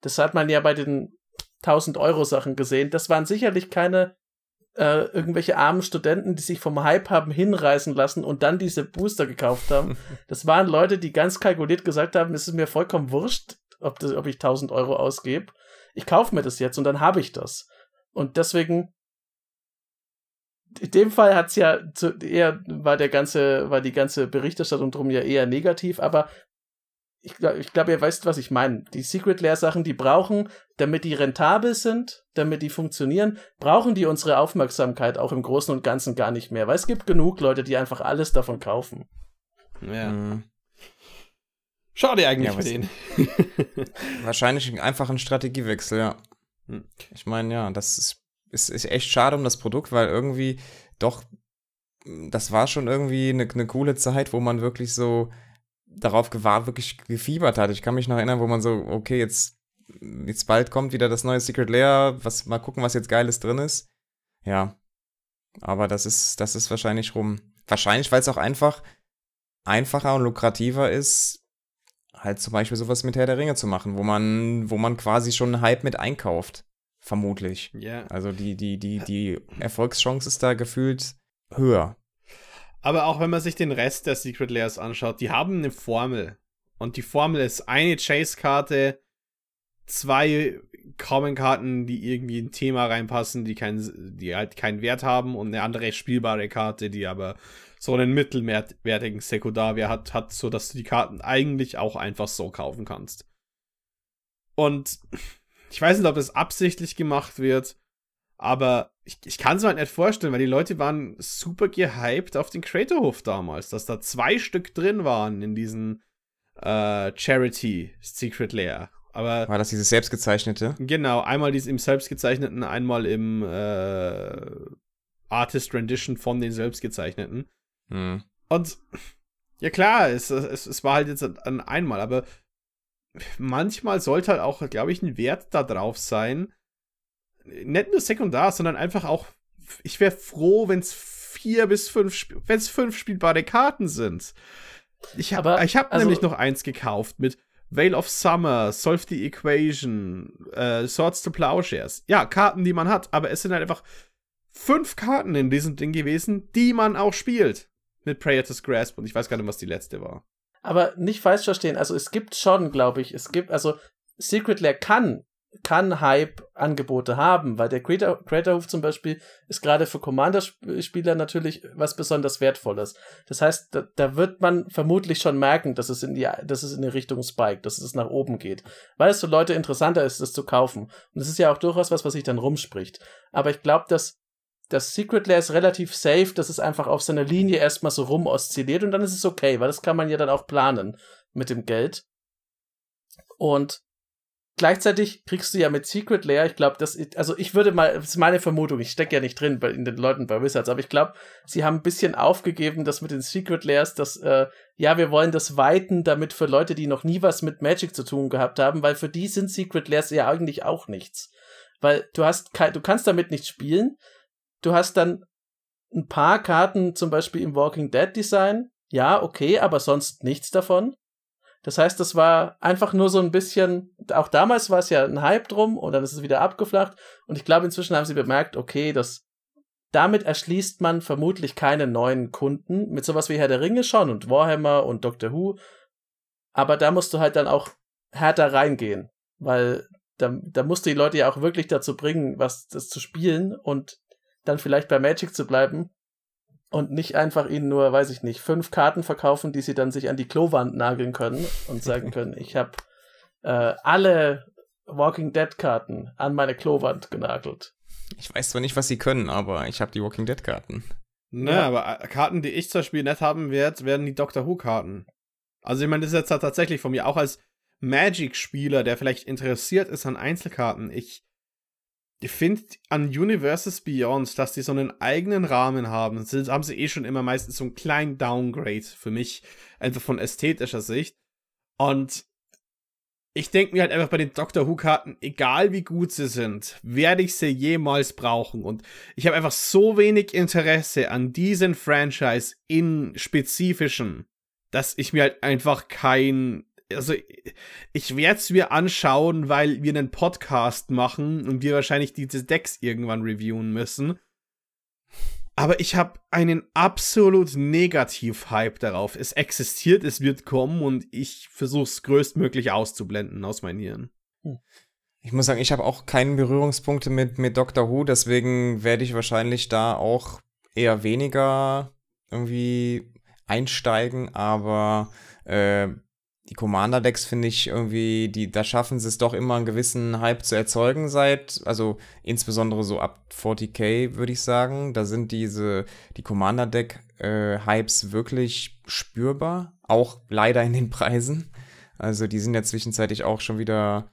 Das hat man ja bei den 1000 Euro Sachen gesehen. Das waren sicherlich keine äh, irgendwelche armen Studenten, die sich vom Hype haben hinreißen lassen und dann diese Booster gekauft haben. Das waren Leute, die ganz kalkuliert gesagt haben, es ist mir vollkommen wurscht, ob, das, ob ich 1000 Euro ausgebe. Ich kaufe mir das jetzt und dann habe ich das. Und deswegen, in dem Fall hat's ja zu, eher, war der ganze, war die ganze Berichterstattung drum ja eher negativ, aber ich glaube, ich glaub, ihr weißt, was ich meine. Die Secret Lair Sachen, die brauchen, damit die rentabel sind, damit die funktionieren, brauchen die unsere Aufmerksamkeit auch im Großen und Ganzen gar nicht mehr, weil es gibt genug Leute, die einfach alles davon kaufen. Ja. Mhm. Schade eigentlich ja, für den. wahrscheinlich einfach ein Strategiewechsel, ja. Hm. Ich meine, ja, das ist, ist, ist echt schade um das Produkt, weil irgendwie doch, das war schon irgendwie eine, eine coole Zeit, wo man wirklich so darauf gewahr, wirklich gefiebert hat. Ich kann mich noch erinnern, wo man so, okay, jetzt, jetzt bald kommt wieder das neue Secret Lair, was, mal gucken, was jetzt Geiles drin ist. Ja. Aber das ist, das ist wahrscheinlich rum. Wahrscheinlich, weil es auch einfach einfacher und lukrativer ist, halt zum Beispiel sowas mit Herr der Ringe zu machen, wo man, wo man quasi schon einen Hype mit einkauft. Vermutlich. Ja. Also die, die, die, die Erfolgschance ist da gefühlt höher. Aber auch wenn man sich den Rest der Secret Layers anschaut, die haben eine Formel. Und die Formel ist eine Chase-Karte, zwei Common-Karten, die irgendwie ein Thema reinpassen, die, kein, die halt keinen Wert haben und eine andere spielbare Karte, die aber so einen mittelwertigen Sekundarwert hat, hat, sodass du die Karten eigentlich auch einfach so kaufen kannst. Und ich weiß nicht, ob das absichtlich gemacht wird, aber ich, ich kann es mir halt nicht vorstellen, weil die Leute waren super gehypt auf den Creatorhof damals, dass da zwei Stück drin waren in diesen äh, Charity Secret Lair. Aber war das dieses selbstgezeichnete? Genau, einmal dieses im selbstgezeichneten, einmal im äh, Artist Rendition von den selbstgezeichneten. Hm. Und ja klar, es, es, es war halt jetzt ein einmal, aber manchmal sollte halt auch, glaube ich, ein Wert da drauf sein, nicht nur sekundar, sondern einfach auch, ich wäre froh, wenn es vier bis fünf, wenn es fünf spielbare Karten sind. Ich habe ich hab also, nämlich noch eins gekauft mit Veil of Summer, Solve the Equation, äh, Swords to Plowshares. Ja, Karten, die man hat, aber es sind halt einfach fünf Karten in diesem Ding gewesen, die man auch spielt. Mit Praetor's Grasp und ich weiß gar nicht, was die letzte war. Aber nicht falsch verstehen, also es gibt schon, glaube ich, es gibt, also Secret Lair kann kann Hype-Angebote haben, weil der Creator, Creatorhof zum Beispiel ist gerade für Commander-Spieler natürlich was besonders Wertvolles. Das heißt, da, da, wird man vermutlich schon merken, dass es in die, dass es in die Richtung spike, dass es nach oben geht, weil es für Leute interessanter ist, das zu kaufen. Und das ist ja auch durchaus was, was sich dann rumspricht. Aber ich glaube, dass das Secret Lair ist relativ safe, dass es einfach auf seiner Linie erstmal so rum oszilliert und dann ist es okay, weil das kann man ja dann auch planen mit dem Geld. Und gleichzeitig kriegst du ja mit Secret Lair, ich glaube, das, also ich würde mal, das ist meine Vermutung, ich stecke ja nicht drin bei, in den Leuten bei Wizards, aber ich glaube, sie haben ein bisschen aufgegeben, dass mit den Secret Layers, dass, äh, ja, wir wollen das weiten, damit für Leute, die noch nie was mit Magic zu tun gehabt haben, weil für die sind Secret Layers ja eigentlich auch nichts. Weil du hast, du kannst damit nicht spielen, du hast dann ein paar Karten, zum Beispiel im Walking Dead Design, ja, okay, aber sonst nichts davon. Das heißt, das war einfach nur so ein bisschen, auch damals war es ja ein Hype drum und dann ist es wieder abgeflacht. Und ich glaube, inzwischen haben sie bemerkt, okay, das, damit erschließt man vermutlich keine neuen Kunden. Mit sowas wie Herr der Ringe schon und Warhammer und Doctor Who. Aber da musst du halt dann auch härter reingehen, weil da, da musst du die Leute ja auch wirklich dazu bringen, was das zu spielen und dann vielleicht bei Magic zu bleiben und nicht einfach ihnen nur, weiß ich nicht, fünf Karten verkaufen, die sie dann sich an die Klowand nageln können und sagen können, ich habe äh, alle Walking Dead Karten an meine Klowand genagelt. Ich weiß zwar nicht, was sie können, aber ich habe die Walking Dead Karten. Ne, ja. aber äh, Karten, die ich zum Beispiel nicht haben werde, werden die Doctor Who Karten. Also ich meine, das ist jetzt tatsächlich von mir auch als Magic-Spieler, der vielleicht interessiert ist an Einzelkarten. Ich ich finde an Universes Beyond, dass die so einen eigenen Rahmen haben, das haben sie eh schon immer meistens so einen kleinen Downgrade für mich, einfach von ästhetischer Sicht. Und ich denke mir halt einfach bei den Doctor Who-Karten, egal wie gut sie sind, werde ich sie jemals brauchen. Und ich habe einfach so wenig Interesse an diesen Franchise in spezifischen, dass ich mir halt einfach kein also ich werde es mir anschauen, weil wir einen Podcast machen und wir wahrscheinlich diese Decks irgendwann reviewen müssen. Aber ich habe einen absolut Negativ-Hype darauf. Es existiert, es wird kommen und ich versuche es größtmöglich auszublenden aus meinen Hirn. Hm. Ich muss sagen, ich habe auch keine Berührungspunkte mit, mit Doctor Who, deswegen werde ich wahrscheinlich da auch eher weniger irgendwie einsteigen, aber äh, die Commander-Decks finde ich irgendwie, die, da schaffen sie es doch immer einen gewissen Hype zu erzeugen seit, also insbesondere so ab 40k, würde ich sagen. Da sind diese, die Commander-Deck-Hypes äh, wirklich spürbar, auch leider in den Preisen. Also die sind ja zwischenzeitlich auch schon wieder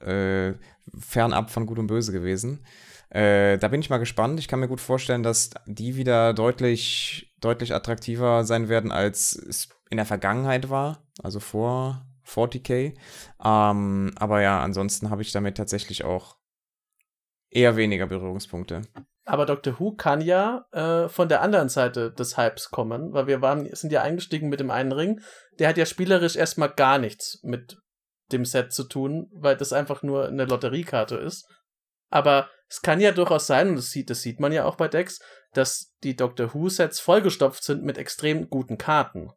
äh, fernab von Gut und Böse gewesen. Äh, da bin ich mal gespannt. Ich kann mir gut vorstellen, dass die wieder deutlich, deutlich attraktiver sein werden als in der Vergangenheit war, also vor 40k. Ähm, aber ja, ansonsten habe ich damit tatsächlich auch eher weniger Berührungspunkte. Aber Doctor Who kann ja äh, von der anderen Seite des Hypes kommen, weil wir waren, sind ja eingestiegen mit dem einen Ring. Der hat ja spielerisch erstmal gar nichts mit dem Set zu tun, weil das einfach nur eine Lotteriekarte ist. Aber es kann ja durchaus sein, und das sieht, das sieht man ja auch bei Decks, dass die Doctor Who-Sets vollgestopft sind mit extrem guten Karten.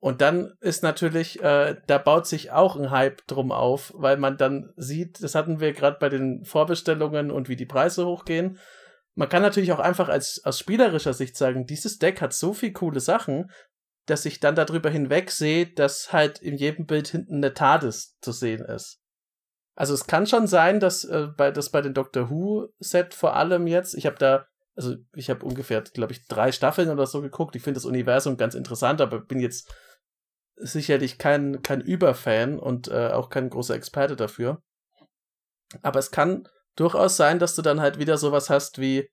Und dann ist natürlich, äh, da baut sich auch ein Hype drum auf, weil man dann sieht, das hatten wir gerade bei den Vorbestellungen und wie die Preise hochgehen. Man kann natürlich auch einfach als, aus spielerischer Sicht sagen, dieses Deck hat so viel coole Sachen, dass ich dann darüber hinweg sehe, dass halt in jedem Bild hinten eine TARDIS zu sehen ist. Also es kann schon sein, dass äh, bei, das bei den Doctor Who Set vor allem jetzt, ich habe da also ich habe ungefähr, glaube ich, drei Staffeln oder so geguckt. Ich finde das Universum ganz interessant, aber bin jetzt sicherlich kein, kein Überfan und äh, auch kein großer Experte dafür. Aber es kann durchaus sein, dass du dann halt wieder sowas hast wie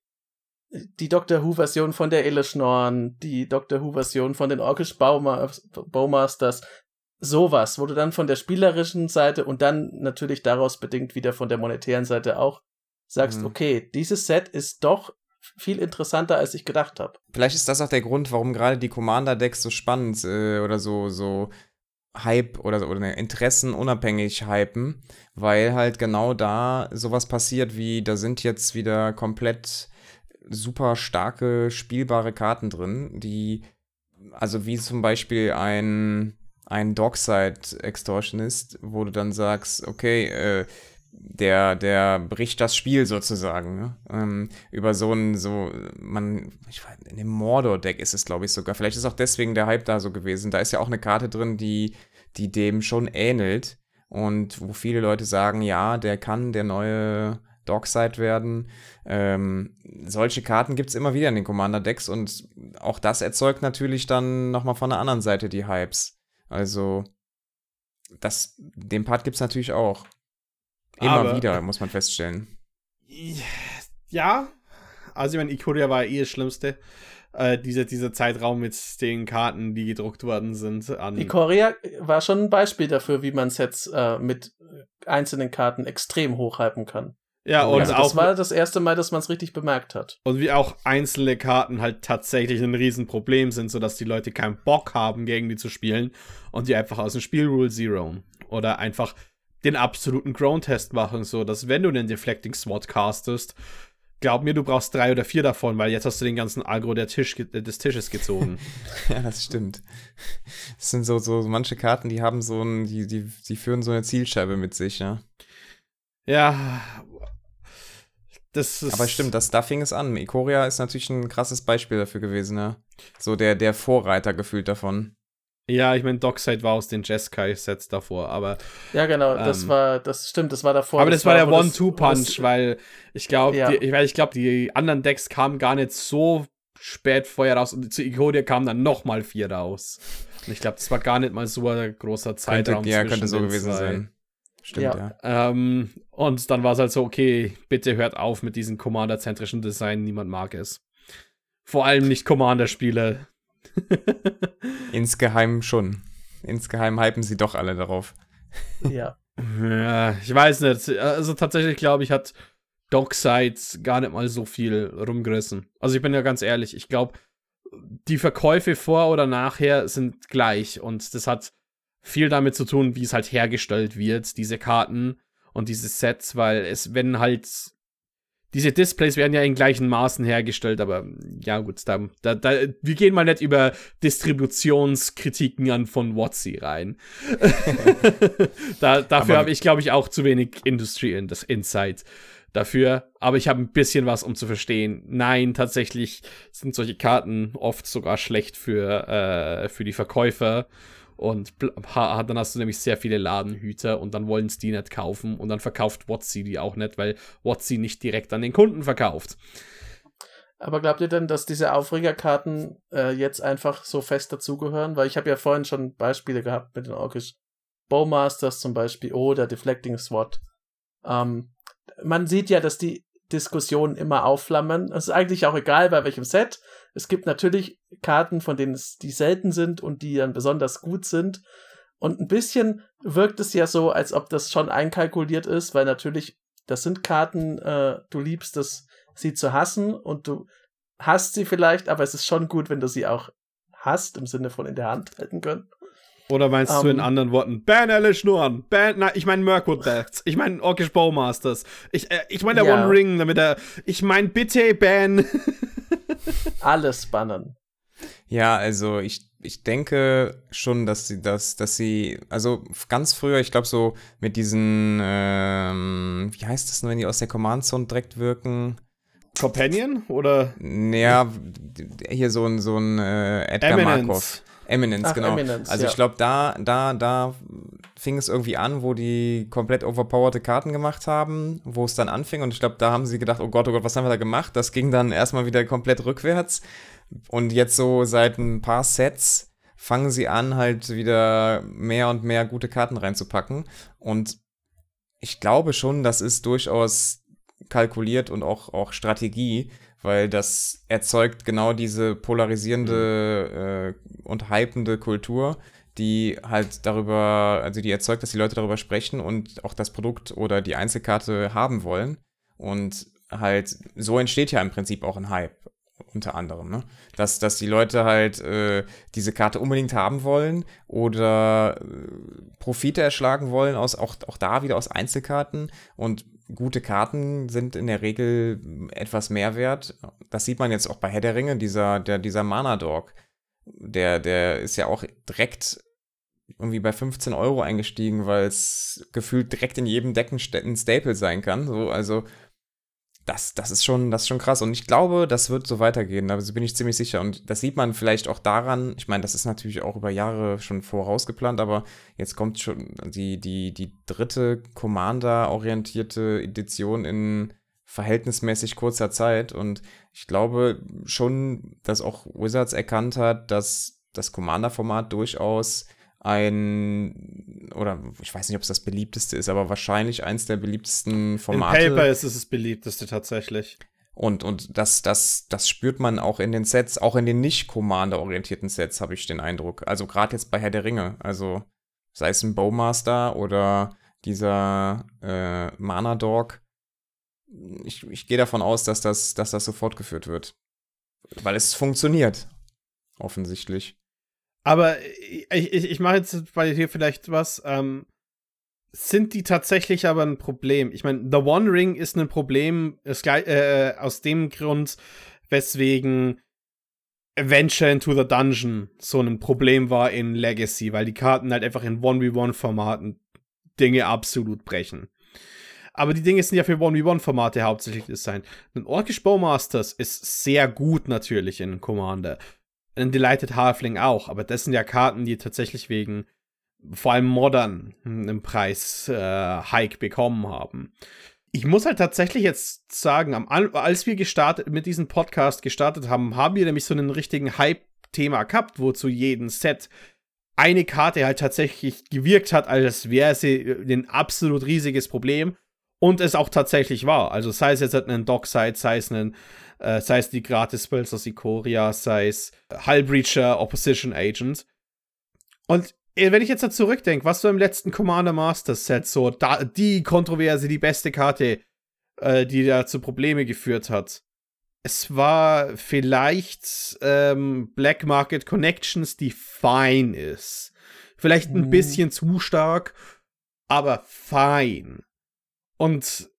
die Doctor Who-Version von der Eleschnorn, die Doctor Who-Version von den Orkish Bowmasters, sowas, wo du dann von der spielerischen Seite und dann natürlich daraus bedingt wieder von der monetären Seite auch sagst, mhm. okay, dieses Set ist doch viel interessanter, als ich gedacht habe. Vielleicht ist das auch der Grund, warum gerade die Commander-Decks so spannend äh, oder so, so Hype oder, oder ne, Interessen unabhängig hypen, weil halt genau da sowas passiert wie, da sind jetzt wieder komplett super starke spielbare Karten drin, die, also wie zum Beispiel ein, ein Dockside Extortionist, wo du dann sagst, okay, äh, der, der bricht das Spiel sozusagen. Ne? Ähm, über so ein, so, man, ich weiß, in dem Mordor-Deck ist es, glaube ich, sogar. Vielleicht ist auch deswegen der Hype da so gewesen. Da ist ja auch eine Karte drin, die, die dem schon ähnelt. Und wo viele Leute sagen, ja, der kann der neue Dockside werden. Ähm, solche Karten gibt es immer wieder in den Commander-Decks und auch das erzeugt natürlich dann nochmal von der anderen Seite die Hypes. Also, das, den Part gibt es natürlich auch. Immer Aber, wieder, muss man feststellen. Ja, also ich meine, Ikoria war eh das Schlimmste. Äh, dieser, dieser Zeitraum mit den Karten, die gedruckt worden sind. An Ikoria war schon ein Beispiel dafür, wie man Sets äh, mit einzelnen Karten extrem hochhypen kann. Ja, und also auch, das war das erste Mal, dass man es richtig bemerkt hat. Und wie auch einzelne Karten halt tatsächlich ein Riesenproblem sind, sodass die Leute keinen Bock haben, gegen die zu spielen und die einfach aus dem Spiel Rule Zero. Oder einfach den absoluten Ground-Test machen, so dass wenn du einen Deflecting SWAT castest, glaub mir, du brauchst drei oder vier davon, weil jetzt hast du den ganzen Agro der Tisch, des Tisches gezogen. ja, das stimmt. Das sind so, so manche Karten, die haben so ein, die, die, die führen so eine Zielscheibe mit sich, ja. Ja. Das ist Aber stimmt, das Stuffing ist an. Ikoria ist natürlich ein krasses Beispiel dafür gewesen, ja. So der, der Vorreiter gefühlt davon. Ja, ich meine, Dockside war aus den Jeskai-Sets davor, aber. Ja, genau, das ähm, war, das stimmt, das war davor. Aber das, das war der One-Two-Punch, weil ich glaube, ja. ich, ich glaube, die anderen Decks kamen gar nicht so spät vorher raus und zu Ikodia kamen dann nochmal vier raus. Und ich glaube, das war gar nicht mal so ein großer Zeitraum. Könnte, ja, könnte so gewesen zwei. sein. Stimmt, ja. ja. Ähm, und dann war es halt so, okay, bitte hört auf mit diesem Commander-zentrischen Design, niemand mag es. Vor allem nicht Commander-Spiele. Insgeheim schon. Insgeheim hypen sie doch alle darauf. Ja. Ja, ich weiß nicht. Also tatsächlich glaube ich, hat Docksides gar nicht mal so viel rumgerissen. Also ich bin ja ganz ehrlich, ich glaube, die Verkäufe vor oder nachher sind gleich und das hat viel damit zu tun, wie es halt hergestellt wird, diese Karten und diese Sets, weil es, wenn halt diese Displays werden ja in gleichen Maßen hergestellt, aber ja gut, da, da, da, wir gehen mal nicht über Distributionskritiken an von Watsi rein. da, dafür habe ich, glaube ich, auch zu wenig Industry in das Insight dafür, aber ich habe ein bisschen was, um zu verstehen. Nein, tatsächlich sind solche Karten oft sogar schlecht für, äh, für die Verkäufer und dann hast du nämlich sehr viele Ladenhüter und dann wollen es die nicht kaufen und dann verkauft Watsi die auch nicht, weil Watsi nicht direkt an den Kunden verkauft. Aber glaubt ihr denn, dass diese Aufregerkarten äh, jetzt einfach so fest dazugehören? Weil ich habe ja vorhin schon Beispiele gehabt mit den Orkish Bowmasters zum Beispiel oder Deflecting SWAT. Ähm, man sieht ja, dass die Diskussionen immer aufflammen. Es ist eigentlich auch egal, bei welchem Set. Es gibt natürlich Karten, von denen es die selten sind und die dann besonders gut sind. Und ein bisschen wirkt es ja so, als ob das schon einkalkuliert ist, weil natürlich, das sind Karten, äh, du liebst es, sie zu hassen und du hast sie vielleicht, aber es ist schon gut, wenn du sie auch hast, im Sinne von in der Hand halten können. Oder meinst um, du in ähm. anderen Worten, ban Alice Schnuren, ban, na, ich meine Mirkwood Bats, ich meine Orkish Bowmasters, ich, äh, ich meine der ja. One Ring, damit er, ich meine bitte ban. Alles bannen. Ja, also ich, ich denke schon, dass sie das, dass sie, also ganz früher, ich glaube so mit diesen, ähm, wie heißt das denn, wenn die aus der Command Zone direkt wirken? Companion oder? Ja, hier so ein, so ein äh, Edgar Eminence. Markov. Eminence, Ach, genau. Eminence, also ja. ich glaube, da, da, da fing es irgendwie an, wo die komplett overpowerte Karten gemacht haben, wo es dann anfing. Und ich glaube, da haben sie gedacht, oh Gott, oh Gott, was haben wir da gemacht? Das ging dann erstmal wieder komplett rückwärts. Und jetzt so seit ein paar Sets fangen sie an, halt wieder mehr und mehr gute Karten reinzupacken. Und ich glaube schon, das ist durchaus kalkuliert und auch, auch Strategie, weil das erzeugt genau diese polarisierende mhm. äh, und hypende Kultur, die halt darüber, also die erzeugt, dass die Leute darüber sprechen und auch das Produkt oder die Einzelkarte haben wollen. Und halt, so entsteht ja im Prinzip auch ein Hype, unter anderem, ne? Dass, dass die Leute halt äh, diese Karte unbedingt haben wollen oder äh, Profite erschlagen wollen, aus, auch, auch da wieder aus Einzelkarten. Und gute Karten sind in der Regel etwas mehr wert. Das sieht man jetzt auch bei Herr der Ringe, dieser, der, dieser Mana-Dog. Der, der ist ja auch direkt irgendwie bei 15 Euro eingestiegen, weil es gefühlt direkt in jedem Deck ein Staple sein kann. So, also das, das ist schon, das ist schon krass. Und ich glaube, das wird so weitergehen. Da bin ich ziemlich sicher. Und das sieht man vielleicht auch daran. Ich meine, das ist natürlich auch über Jahre schon vorausgeplant, aber jetzt kommt schon die, die, die dritte Commander-orientierte Edition in verhältnismäßig kurzer Zeit. Und ich glaube schon, dass auch Wizards erkannt hat, dass das Commander-Format durchaus ein, oder ich weiß nicht, ob es das beliebteste ist, aber wahrscheinlich eins der beliebtesten Formate. In Paper ist es das beliebteste tatsächlich. Und, und das, das, das spürt man auch in den Sets, auch in den nicht Commander-orientierten Sets, habe ich den Eindruck. Also gerade jetzt bei Herr der Ringe. Also sei es ein Bowmaster oder dieser äh, Mana Dog. Ich, ich gehe davon aus, dass das, dass das so fortgeführt wird. Weil es funktioniert. Offensichtlich. Aber ich, ich, ich mache jetzt bei dir vielleicht was. Ähm, sind die tatsächlich aber ein Problem? Ich meine, The One Ring ist ein Problem ist äh, aus dem Grund, weswegen Adventure into the Dungeon so ein Problem war in Legacy, weil die Karten halt einfach in 1v1-Formaten Dinge absolut brechen. Aber die Dinge sind ja für 1v1-Formate hauptsächlich Design. Ein Orkish Bowmasters ist sehr gut natürlich in Commander ein Delighted Halfling auch, aber das sind ja Karten, die tatsächlich wegen vor allem modern einen Preis äh, bekommen haben. Ich muss halt tatsächlich jetzt sagen, am, als wir gestartet mit diesem Podcast gestartet haben, haben wir nämlich so einen richtigen Hype-Thema gehabt, wo zu jedem Set eine Karte halt tatsächlich gewirkt hat, als wäre sie ein absolut riesiges Problem und es auch tatsächlich war. Also sei es jetzt ein Dockside, sei es ein äh, sei es die Gratis-Spells aus Ikoria, sei es Hullbreacher, Opposition Agent. Und äh, wenn ich jetzt da zurückdenke, was so im letzten Commander Master Set so da, die Kontroverse, die beste Karte, äh, die da zu Probleme geführt hat. Es war vielleicht ähm, Black Market Connections, die fein ist. Vielleicht ein mhm. bisschen zu stark, aber fein. Und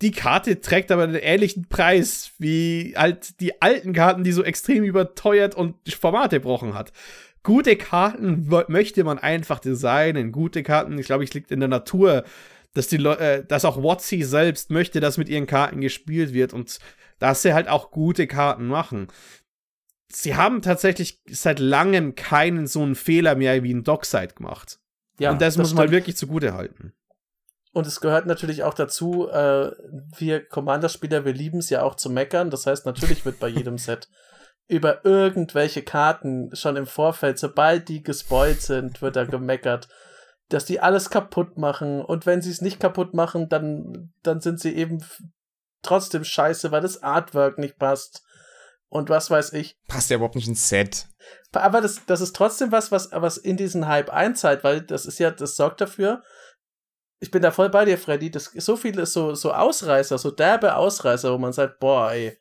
die Karte trägt aber einen ähnlichen Preis wie halt die alten Karten, die so extrem überteuert und Formate gebrochen hat. Gute Karten möchte man einfach designen. Gute Karten, ich glaube, es liegt in der Natur, dass, die äh, dass auch Watsi selbst möchte, dass mit ihren Karten gespielt wird und dass sie halt auch gute Karten machen. Sie haben tatsächlich seit langem keinen so einen Fehler mehr wie ein Dockside gemacht. Ja, und das, das muss man halt wirklich zugute halten. Und es gehört natürlich auch dazu, äh, wir Commander-Spieler, wir lieben es ja auch zu meckern. Das heißt, natürlich wird bei jedem Set über irgendwelche Karten schon im Vorfeld, sobald die gespoilt sind, wird da gemeckert, dass die alles kaputt machen. Und wenn sie es nicht kaputt machen, dann, dann sind sie eben trotzdem scheiße, weil das Artwork nicht passt. Und was weiß ich. Passt ja überhaupt nicht ins Set. Aber das, das ist trotzdem was, was, was in diesen Hype einzahlt, weil das ist ja, das sorgt dafür. Ich bin da voll bei dir, Freddy. Das so viele so, so Ausreißer, so derbe Ausreißer, wo man sagt, boah, ey,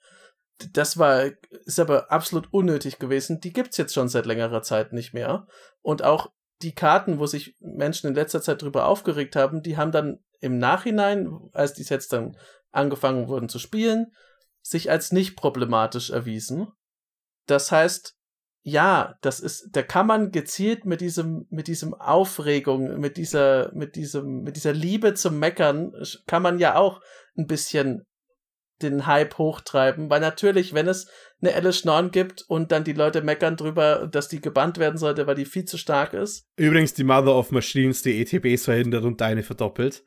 das war, ist aber absolut unnötig gewesen. Die gibt's jetzt schon seit längerer Zeit nicht mehr. Und auch die Karten, wo sich Menschen in letzter Zeit drüber aufgeregt haben, die haben dann im Nachhinein, als die Sets dann angefangen wurden zu spielen, sich als nicht problematisch erwiesen. Das heißt, ja, das ist, da kann man gezielt mit diesem, mit diesem Aufregung, mit dieser, mit diesem, mit dieser Liebe zum Meckern, kann man ja auch ein bisschen den Hype hochtreiben, weil natürlich, wenn es eine Alice Norn gibt und dann die Leute meckern drüber, dass die gebannt werden sollte, weil die viel zu stark ist. Übrigens die Mother of Machines, die ETBs verhindert und deine verdoppelt.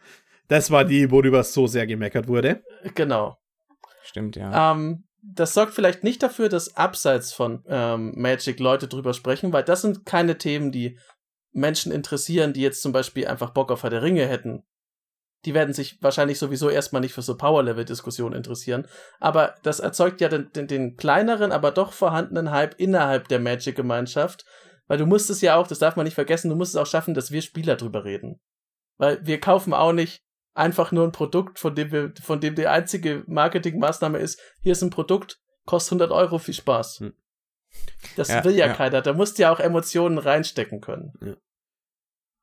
Das war die, worüber so sehr gemeckert wurde. Genau. Stimmt, ja. Ähm, das sorgt vielleicht nicht dafür, dass abseits von ähm, Magic Leute drüber sprechen, weil das sind keine Themen, die Menschen interessieren, die jetzt zum Beispiel einfach Bock auf Herr der Ringe hätten. Die werden sich wahrscheinlich sowieso erstmal nicht für so Power-Level-Diskussionen interessieren. Aber das erzeugt ja den, den, den kleineren, aber doch vorhandenen Hype innerhalb der Magic-Gemeinschaft. Weil du musst es ja auch, das darf man nicht vergessen, du musst es auch schaffen, dass wir Spieler drüber reden. Weil wir kaufen auch nicht einfach nur ein Produkt, von dem wir, von dem die einzige Marketingmaßnahme ist, hier ist ein Produkt, kostet 100 Euro, viel Spaß. Hm. Das ja, will ja, ja, keiner. Da musst du ja auch Emotionen reinstecken können. Ja.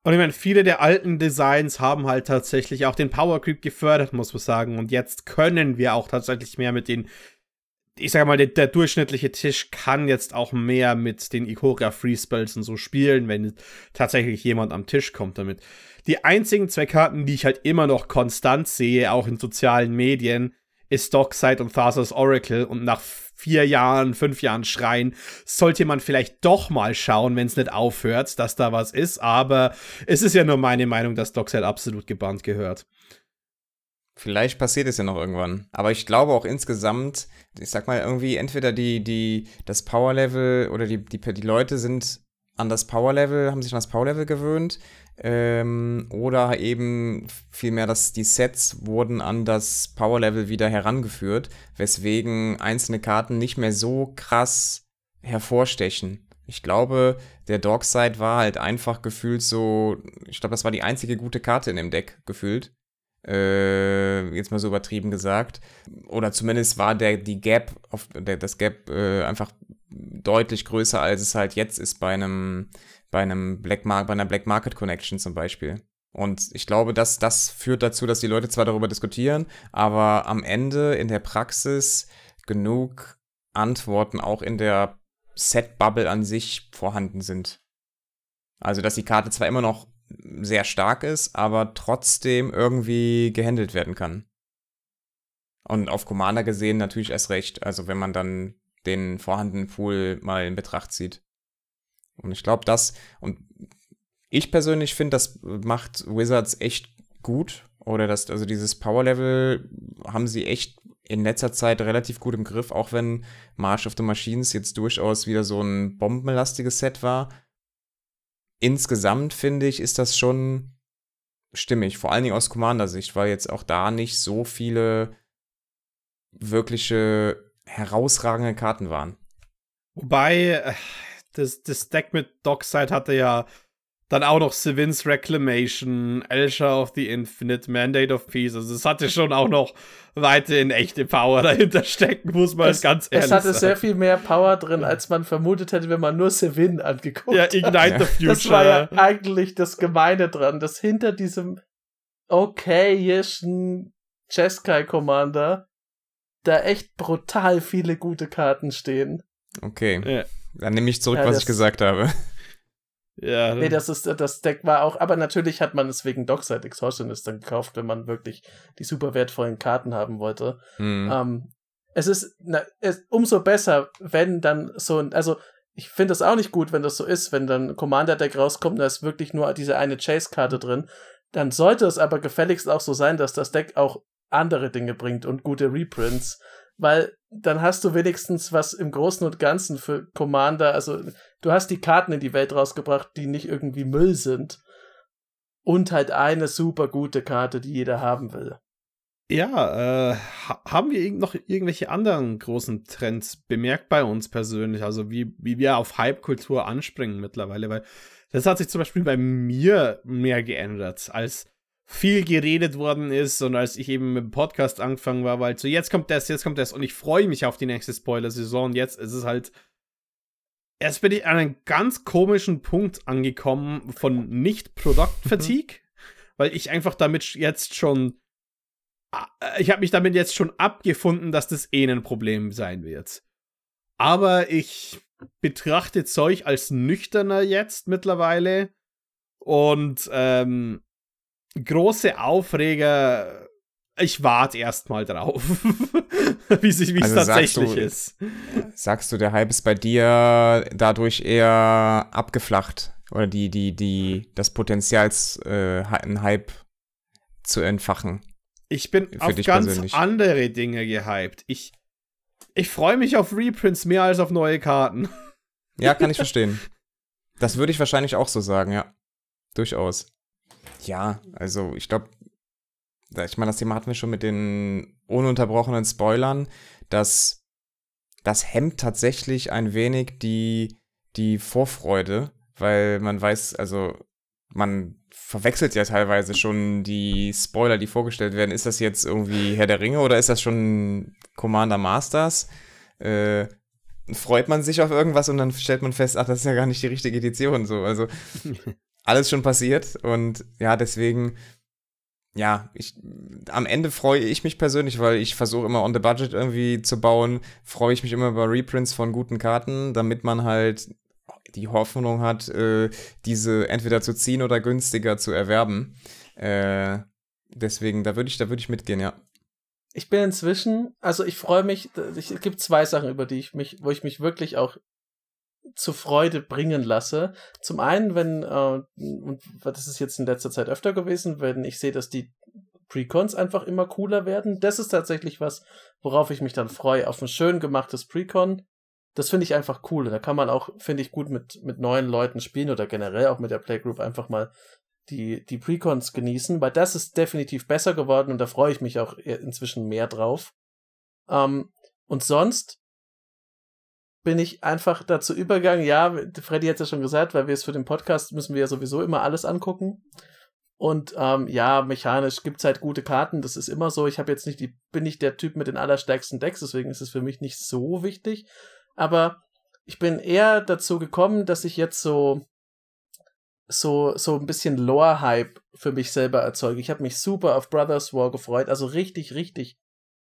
Und ich meine, viele der alten Designs haben halt tatsächlich auch den Power Creep gefördert, muss man sagen. Und jetzt können wir auch tatsächlich mehr mit den ich sag mal, der, der, durchschnittliche Tisch kann jetzt auch mehr mit den Ikoria Free Spells und so spielen, wenn tatsächlich jemand am Tisch kommt damit. Die einzigen zwei Karten, die ich halt immer noch konstant sehe, auch in sozialen Medien, ist Dockside und Thassa's Oracle und nach vier Jahren, fünf Jahren Schreien, sollte man vielleicht doch mal schauen, wenn es nicht aufhört, dass da was ist, aber es ist ja nur meine Meinung, dass Dockside absolut gebannt gehört. Vielleicht passiert es ja noch irgendwann. Aber ich glaube auch insgesamt, ich sag mal, irgendwie entweder die, die, das Power-Level oder die, die, die Leute sind an das Power-Level, haben sich an das Power-Level gewöhnt. Ähm, oder eben vielmehr, dass die Sets wurden an das Power-Level wieder herangeführt, weswegen einzelne Karten nicht mehr so krass hervorstechen. Ich glaube, der Dogside war halt einfach gefühlt so, ich glaube, das war die einzige gute Karte in dem Deck gefühlt äh, jetzt mal so übertrieben gesagt. Oder zumindest war der, die Gap, auf, der, das Gap äh, einfach deutlich größer, als es halt jetzt ist bei einem, bei einem Black Mar bei einer Black Market Connection zum Beispiel. Und ich glaube, dass das führt dazu, dass die Leute zwar darüber diskutieren, aber am Ende in der Praxis genug Antworten auch in der Set-Bubble an sich vorhanden sind. Also, dass die Karte zwar immer noch sehr stark ist, aber trotzdem irgendwie gehandelt werden kann. Und auf Commander gesehen natürlich erst recht, also wenn man dann den vorhandenen Pool mal in Betracht zieht. Und ich glaube, das, und ich persönlich finde, das macht Wizards echt gut. Oder das, also dieses Power-Level haben sie echt in letzter Zeit relativ gut im Griff, auch wenn March of the Machines jetzt durchaus wieder so ein bombenlastiges Set war insgesamt finde ich, ist das schon stimmig, vor allen Dingen aus Commander-Sicht, weil jetzt auch da nicht so viele wirkliche herausragende Karten waren. Wobei, äh, das, das Deck mit Dockside hatte ja dann auch noch Sevin's Reclamation, Elsha of the Infinite, Mandate of Peace. Also es hatte schon auch noch weiterhin echte Power dahinter stecken, muss man es, ganz ehrlich sagen. Es hatte sagen. sehr viel mehr Power drin, als man vermutet hätte, wenn man nur Sevin angeguckt ja, Ignite hat. the Future. Das war ja eigentlich das Gemeine dran, dass hinter diesem okayischen Jeskai Commander da echt brutal viele gute Karten stehen. Okay. Ja. Dann nehme ich zurück, ja, was ich gesagt habe. Ja. Nee, das ist, das Deck war auch, aber natürlich hat man es wegen Dockside Exhaustionist dann gekauft, wenn man wirklich die super wertvollen Karten haben wollte. Mhm. Ähm, es ist, na, es, umso besser, wenn dann so ein, also, ich finde es auch nicht gut, wenn das so ist, wenn dann Commander-Deck rauskommt, da ist wirklich nur diese eine Chase-Karte drin. Dann sollte es aber gefälligst auch so sein, dass das Deck auch andere Dinge bringt und gute Reprints weil dann hast du wenigstens was im Großen und Ganzen für Commander. Also du hast die Karten in die Welt rausgebracht, die nicht irgendwie Müll sind. Und halt eine super gute Karte, die jeder haben will. Ja, äh, haben wir noch irgendwelche anderen großen Trends bemerkt bei uns persönlich? Also wie, wie wir auf Hype-Kultur anspringen mittlerweile, weil das hat sich zum Beispiel bei mir mehr geändert, als viel geredet worden ist und als ich eben mit dem Podcast angefangen war, weil so jetzt kommt das, jetzt kommt das und ich freue mich auf die nächste Spoiler-Saison. Jetzt ist es halt erst bin ich an einem ganz komischen Punkt angekommen von Nicht-Product-Fatigue, weil ich einfach damit jetzt schon äh, ich habe mich damit jetzt schon abgefunden, dass das eh ein Problem sein wird. Aber ich betrachte Zeug als nüchterner jetzt mittlerweile und ähm, große Aufreger. Ich warte erstmal drauf, wie es also tatsächlich du, ist. Sagst du, der Hype ist bei dir dadurch eher abgeflacht oder die die die das Potenzial, äh, einen Hype zu entfachen? Ich bin auf ganz persönlich. andere Dinge gehypt. Ich, ich freue mich auf Reprints mehr als auf neue Karten. Ja, kann ich verstehen. Das würde ich wahrscheinlich auch so sagen, ja. Durchaus. Ja, also ich glaube, ich meine, das Thema hatten wir schon mit den ununterbrochenen Spoilern, dass das hemmt tatsächlich ein wenig die, die Vorfreude, weil man weiß, also man verwechselt ja teilweise schon die Spoiler, die vorgestellt werden. Ist das jetzt irgendwie Herr der Ringe oder ist das schon Commander Masters? Äh, freut man sich auf irgendwas und dann stellt man fest, ach, das ist ja gar nicht die richtige Edition. So, also alles schon passiert und ja, deswegen, ja, ich, am Ende freue ich mich persönlich, weil ich versuche immer on the budget irgendwie zu bauen, freue ich mich immer über Reprints von guten Karten, damit man halt die Hoffnung hat, äh, diese entweder zu ziehen oder günstiger zu erwerben. Äh, deswegen, da würde ich, da würde ich mitgehen, ja. Ich bin inzwischen, also ich freue mich, es gibt zwei Sachen, über die ich mich, wo ich mich wirklich auch zur Freude bringen lasse. Zum einen, wenn, äh, und das ist jetzt in letzter Zeit öfter gewesen, wenn ich sehe, dass die Precons einfach immer cooler werden. Das ist tatsächlich was, worauf ich mich dann freue. Auf ein schön gemachtes Precon das finde ich einfach cool. da kann man auch, finde ich, gut mit, mit neuen Leuten spielen oder generell auch mit der Playgroup einfach mal die, die Precons genießen, weil das ist definitiv besser geworden und da freue ich mich auch inzwischen mehr drauf. Ähm, und sonst bin ich einfach dazu übergegangen, ja, Freddy hat es ja schon gesagt, weil wir es für den Podcast müssen wir ja sowieso immer alles angucken. Und ähm, ja, mechanisch gibt's halt gute Karten, das ist immer so. Ich habe jetzt nicht die, bin nicht der Typ mit den allerstärksten Decks, deswegen ist es für mich nicht so wichtig aber ich bin eher dazu gekommen, dass ich jetzt so so so ein bisschen Lore-Hype für mich selber erzeuge. Ich habe mich super auf Brothers War gefreut, also richtig, richtig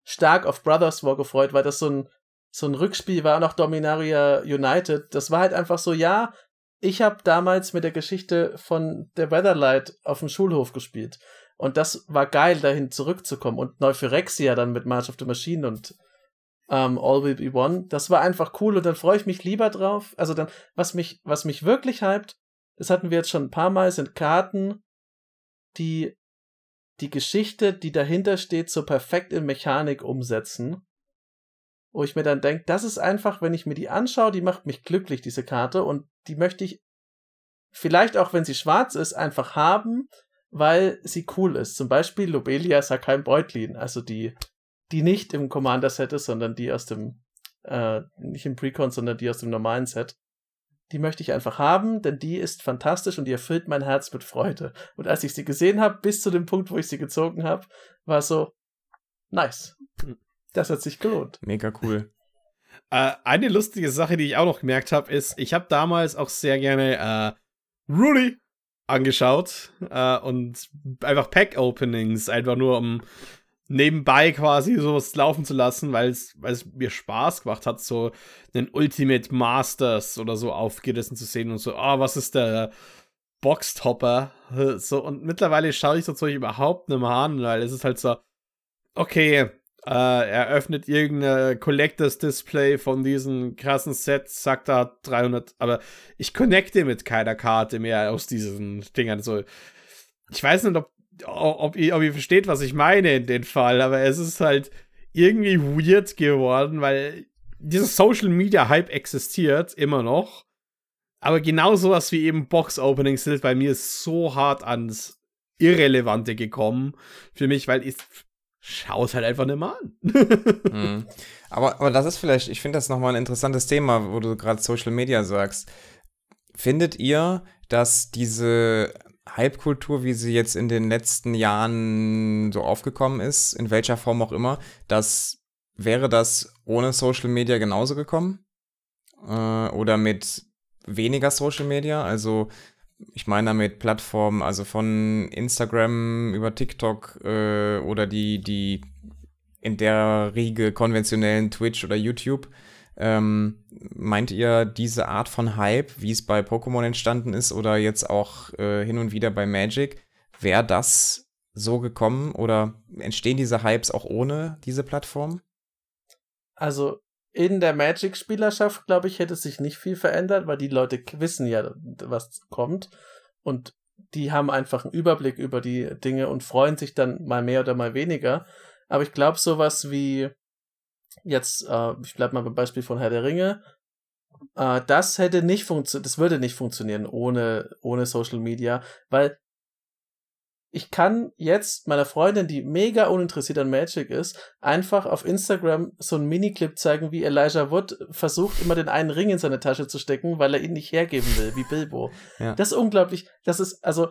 stark auf Brothers War gefreut, weil das so ein so ein Rückspiel war noch Dominaria United. Das war halt einfach so, ja, ich habe damals mit der Geschichte von der Weatherlight auf dem Schulhof gespielt. Und das war geil, dahin zurückzukommen. Und Neuphyrexia dann mit March of the Machine und ähm, All Will Be One. Das war einfach cool und dann freue ich mich lieber drauf. Also dann, was mich, was mich wirklich hypt, das hatten wir jetzt schon ein paar Mal, sind Karten, die die Geschichte, die dahinter steht, so perfekt in Mechanik umsetzen. Wo ich mir dann denke, das ist einfach, wenn ich mir die anschaue, die macht mich glücklich, diese Karte, und die möchte ich vielleicht auch, wenn sie schwarz ist, einfach haben, weil sie cool ist. Zum Beispiel Lobelia Sakai Beutlin, also die die nicht im Commander-Set ist, sondern die aus dem, äh, nicht im Precon, sondern die aus dem normalen Set. Die möchte ich einfach haben, denn die ist fantastisch und die erfüllt mein Herz mit Freude. Und als ich sie gesehen habe, bis zu dem Punkt, wo ich sie gezogen habe, war so, nice. Das hat sich gelohnt. Mega cool. Äh, eine lustige Sache, die ich auch noch gemerkt habe, ist, ich habe damals auch sehr gerne äh, Rudy angeschaut äh, und einfach Pack-Openings, einfach nur um nebenbei quasi sowas laufen zu lassen, weil es mir Spaß gemacht hat, so einen Ultimate Masters oder so aufgerissen zu sehen und so, ah, oh, was ist der Boxtopper? So, und mittlerweile schaue ich so Zeug überhaupt nicht mehr an, weil es ist halt so, okay, äh, er öffnet irgendein Collectors Display von diesen krassen Sets, sagt da 300, aber ich connecte mit keiner Karte mehr aus diesen Dingern, so. Ich weiß nicht, ob ob ihr, ob ihr versteht, was ich meine in dem Fall, aber es ist halt irgendwie weird geworden, weil dieser Social Media Hype existiert immer noch. Aber genau sowas wie eben Box Openings sind bei mir so hart ans Irrelevante gekommen für mich, weil ich schau es halt einfach nicht mal an. mhm. aber, aber das ist vielleicht, ich finde das nochmal ein interessantes Thema, wo du gerade Social Media sagst. Findet ihr, dass diese Hype-Kultur, wie sie jetzt in den letzten Jahren so aufgekommen ist, in welcher Form auch immer, das wäre das ohne Social Media genauso gekommen? Äh, oder mit weniger Social Media? Also ich meine damit Plattformen, also von Instagram über TikTok äh, oder die, die in der Riege konventionellen Twitch oder YouTube. Ähm, meint ihr diese Art von Hype, wie es bei Pokémon entstanden ist oder jetzt auch äh, hin und wieder bei Magic, wäre das so gekommen oder entstehen diese Hypes auch ohne diese Plattform? Also in der Magic-Spielerschaft, glaube ich, hätte sich nicht viel verändert, weil die Leute wissen ja, was kommt. Und die haben einfach einen Überblick über die Dinge und freuen sich dann mal mehr oder mal weniger. Aber ich glaube, sowas wie jetzt, äh, ich bleibe mal beim Beispiel von Herr der Ringe, äh, das hätte nicht funktioniert, das würde nicht funktionieren ohne, ohne Social Media, weil ich kann jetzt meiner Freundin, die mega uninteressiert an Magic ist, einfach auf Instagram so einen Miniclip zeigen, wie Elijah Wood versucht, immer den einen Ring in seine Tasche zu stecken, weil er ihn nicht hergeben will, wie Bilbo. Ja. Das ist unglaublich, das ist, also,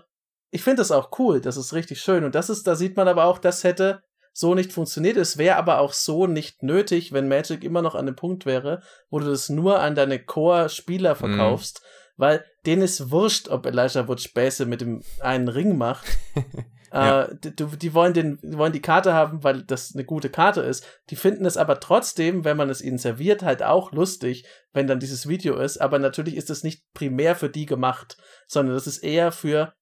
ich finde das auch cool, das ist richtig schön. Und das ist, da sieht man aber auch, das hätte so nicht funktioniert. Es wäre aber auch so nicht nötig, wenn Magic immer noch an dem Punkt wäre, wo du das nur an deine Core-Spieler mhm. verkaufst, mm. Weil denen ist wurscht, ob Elijah Wood Späße mit dem einen Ring macht. ja. äh, die, die, wollen den, die wollen die Karte haben, weil das eine gute Karte ist. Die finden es aber trotzdem, wenn man es ihnen serviert, halt auch lustig, wenn dann dieses Video ist. Aber natürlich ist es nicht primär für die gemacht, sondern das ist eher für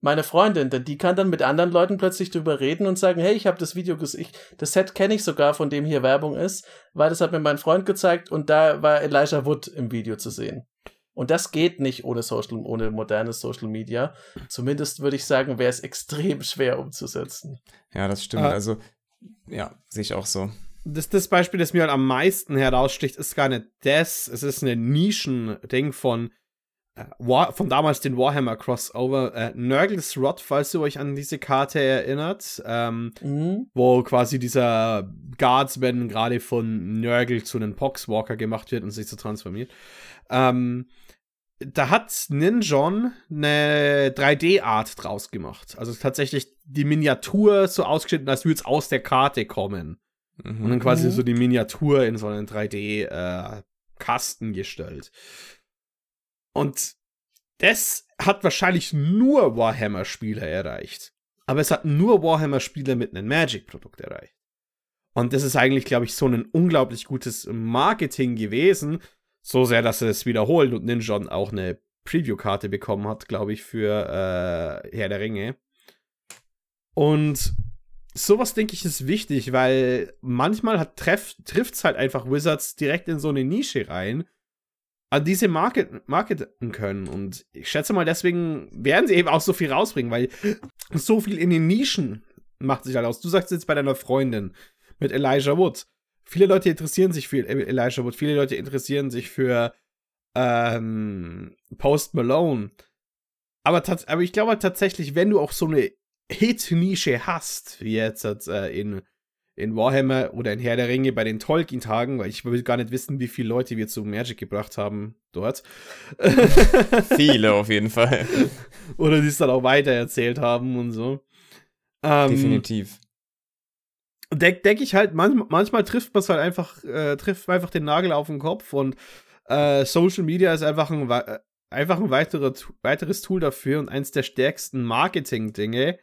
meine Freundin, denn die kann dann mit anderen Leuten plötzlich drüber reden und sagen, hey, ich habe das Video gesehen, das Set kenne ich sogar, von dem hier Werbung ist, weil das hat mir mein Freund gezeigt und da war Elijah Wood im Video zu sehen. Und das geht nicht ohne Social, ohne modernes Social Media. Zumindest würde ich sagen, wäre es extrem schwer umzusetzen. Ja, das stimmt. Ah. Also, ja, sehe ich auch so. Das, das Beispiel, das mir halt am meisten heraussticht, ist gar nicht das. Es ist ein Nischen-Ding von äh, War, von damals den Warhammer Crossover, äh, Nurgles Rod, falls ihr euch an diese Karte erinnert, ähm, mhm. wo quasi dieser Guardsman gerade von Nurgle zu einem Poxwalker gemacht wird und sich so transformiert. Ähm, da hat Ninjon eine 3D-Art draus gemacht. Also tatsächlich die Miniatur so ausgeschnitten, als würde es aus der Karte kommen. Mhm. Und dann quasi mhm. so die Miniatur in so einen 3D-Kasten äh, gestellt. Und das hat wahrscheinlich nur Warhammer-Spieler erreicht. Aber es hat nur Warhammer-Spieler mit einem Magic-Produkt erreicht. Und das ist eigentlich, glaube ich, so ein unglaublich gutes Marketing gewesen. So sehr, dass er es wiederholt und Ninja auch eine Preview-Karte bekommen hat, glaube ich, für äh, Herr der Ringe. Und sowas, denke ich, ist wichtig, weil manchmal trifft es halt einfach Wizards direkt in so eine Nische rein, an diese Market, marketen können. Und ich schätze mal, deswegen werden sie eben auch so viel rausbringen, weil so viel in den Nischen macht sich halt aus. Du sagst jetzt bei deiner Freundin mit Elijah Wood. Viele Leute interessieren sich für Elijah Wood, viele Leute interessieren sich für ähm, Post Malone. Aber, aber ich glaube tatsächlich, wenn du auch so eine Hit-Nische hast, wie jetzt äh, in in Warhammer oder in Herr der Ringe bei den Tolkien-Tagen, weil ich will gar nicht wissen, wie viele Leute wir zu Magic gebracht haben dort. Viele auf jeden Fall. oder die es dann auch weitererzählt haben und so. Ähm, Definitiv. Denke denk ich halt, manchmal, manchmal trifft man es halt einfach, äh, trifft einfach den Nagel auf den Kopf und äh, Social Media ist einfach ein, äh, einfach ein weiterer, weiteres Tool dafür und eins der stärksten Marketing-Dinge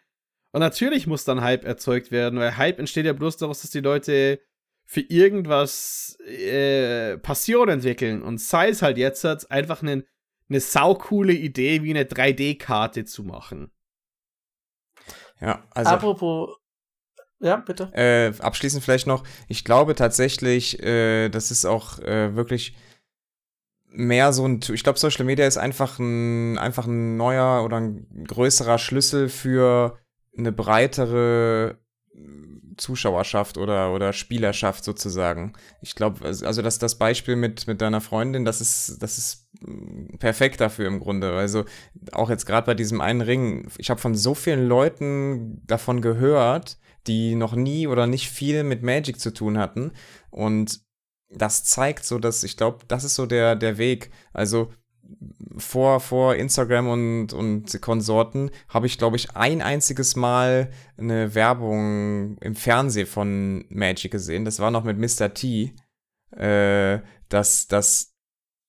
und natürlich muss dann Hype erzeugt werden, weil Hype entsteht ja bloß daraus, dass die Leute für irgendwas äh, Passion entwickeln. Und sei es halt jetzt einfach eine, eine saukoole Idee, wie eine 3D-Karte zu machen. Ja, also. Apropos. Ja, bitte. Äh, abschließend vielleicht noch. Ich glaube tatsächlich, äh, das ist auch äh, wirklich mehr so ein, ich glaube, Social Media ist einfach ein, einfach ein neuer oder ein größerer Schlüssel für eine breitere Zuschauerschaft oder, oder Spielerschaft sozusagen. Ich glaube, also das, das Beispiel mit, mit deiner Freundin, das ist, das ist perfekt dafür im Grunde. Also auch jetzt gerade bei diesem einen Ring, ich habe von so vielen Leuten davon gehört, die noch nie oder nicht viel mit Magic zu tun hatten. Und das zeigt so, dass ich glaube, das ist so der, der Weg. Also vor, vor Instagram und, und Konsorten habe ich, glaube ich, ein einziges Mal eine Werbung im Fernsehen von Magic gesehen. Das war noch mit Mr. T. Äh, dass das,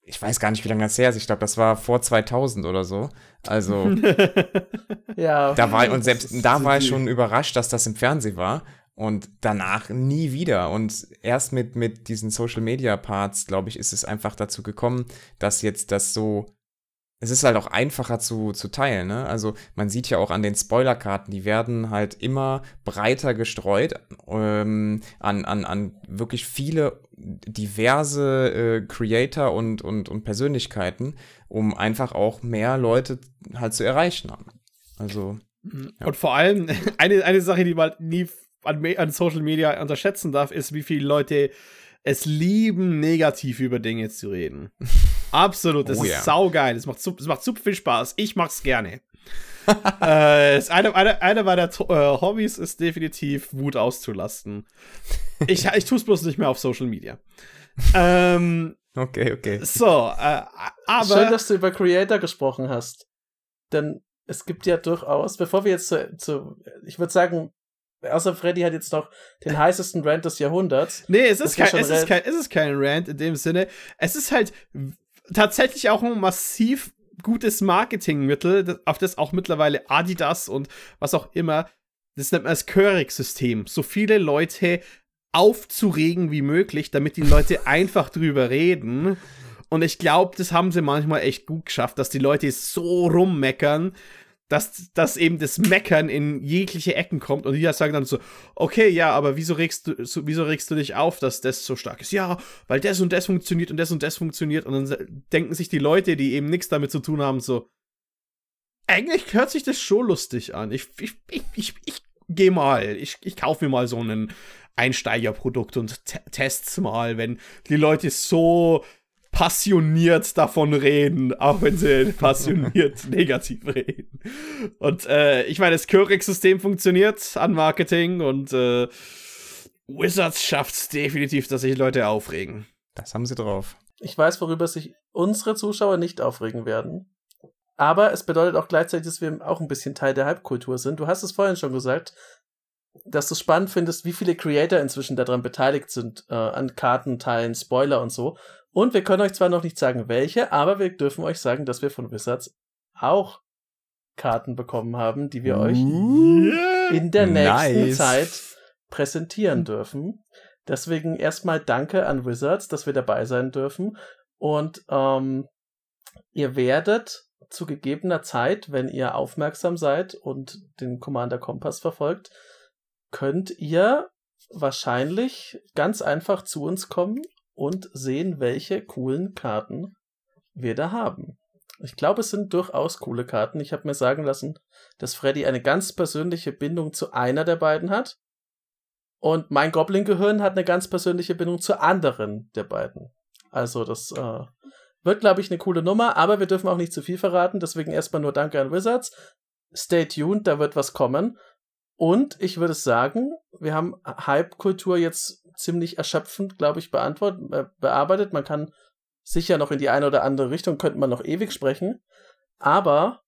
ich weiß gar nicht, wie lange das her ist. Ich glaube, das war vor 2000 oder so. Also, ja. Da war, und selbst da war ich schon überrascht, dass das im Fernsehen war. Und danach nie wieder. Und erst mit, mit diesen Social Media Parts, glaube ich, ist es einfach dazu gekommen, dass jetzt das so. Es ist halt auch einfacher zu, zu teilen, ne? Also man sieht ja auch an den Spoilerkarten, die werden halt immer breiter gestreut ähm, an, an, an wirklich viele diverse äh, Creator und, und, und Persönlichkeiten, um einfach auch mehr Leute halt zu erreichen. Also. Ja. Und vor allem, eine, eine Sache, die man nie an, an Social Media unterschätzen darf, ist, wie viele Leute es lieben, negativ über Dinge zu reden. Absolut, das oh, ist yeah. saugeil. Es macht, es macht super viel Spaß. Ich mach's gerne. äh, ist eine, eine, eine meiner äh, Hobbys ist definitiv Wut auszulasten. Ich, ich tue es bloß nicht mehr auf Social Media. Ähm, okay, okay. So, äh, aber. Schön, dass du über Creator gesprochen hast. Denn es gibt ja durchaus, bevor wir jetzt zu, zu ich würde sagen, Außer Freddy hat jetzt noch den heißesten Rant des Jahrhunderts. Nee, es ist, kein, es, ist kein, es ist kein Rant in dem Sinne. Es ist halt tatsächlich auch ein massiv gutes Marketingmittel, auf das auch mittlerweile Adidas und was auch immer, das nennt man das Körig-System. So viele Leute aufzuregen wie möglich, damit die Leute einfach drüber reden. Und ich glaube, das haben sie manchmal echt gut geschafft, dass die Leute so rummeckern, dass, dass eben das Meckern in jegliche Ecken kommt und die sagen dann so, okay, ja, aber wieso regst du, so, wieso regst du dich auf, dass das so stark ist? Ja, weil das und das funktioniert und das und das funktioniert und dann denken sich die Leute, die eben nichts damit zu tun haben, so, eigentlich hört sich das schon lustig an. Ich, ich, ich, ich, ich geh mal, ich, ich kaufe mir mal so ein Einsteigerprodukt und test's mal, wenn die Leute so passioniert davon reden, auch wenn sie passioniert negativ reden. Und äh, ich meine, das Körig-System funktioniert an Marketing und äh, Wizards schafft es definitiv, dass sich Leute aufregen. Das haben sie drauf. Ich weiß, worüber sich unsere Zuschauer nicht aufregen werden. Aber es bedeutet auch gleichzeitig, dass wir auch ein bisschen Teil der Halbkultur sind. Du hast es vorhin schon gesagt, dass du spannend findest, wie viele Creator inzwischen daran beteiligt sind, äh, an Kartenteilen, Spoiler und so. Und wir können euch zwar noch nicht sagen, welche, aber wir dürfen euch sagen, dass wir von Wizards auch Karten bekommen haben, die wir euch in der nächsten nice. Zeit präsentieren dürfen. Deswegen erstmal danke an Wizards, dass wir dabei sein dürfen. Und ähm, ihr werdet zu gegebener Zeit, wenn ihr aufmerksam seid und den Commander Kompass verfolgt, könnt ihr wahrscheinlich ganz einfach zu uns kommen und sehen, welche coolen Karten wir da haben. Ich glaube, es sind durchaus coole Karten. Ich habe mir sagen lassen, dass Freddy eine ganz persönliche Bindung zu einer der beiden hat. Und mein Goblin-Gehirn hat eine ganz persönliche Bindung zu anderen der beiden. Also das äh, wird, glaube ich, eine coole Nummer, aber wir dürfen auch nicht zu viel verraten. Deswegen erstmal nur Danke an Wizards. Stay tuned, da wird was kommen. Und ich würde sagen, wir haben Hype-Kultur jetzt ziemlich erschöpfend, glaube ich, beantwortet, bearbeitet. Man kann sicher noch in die eine oder andere Richtung, könnte man noch ewig sprechen. Aber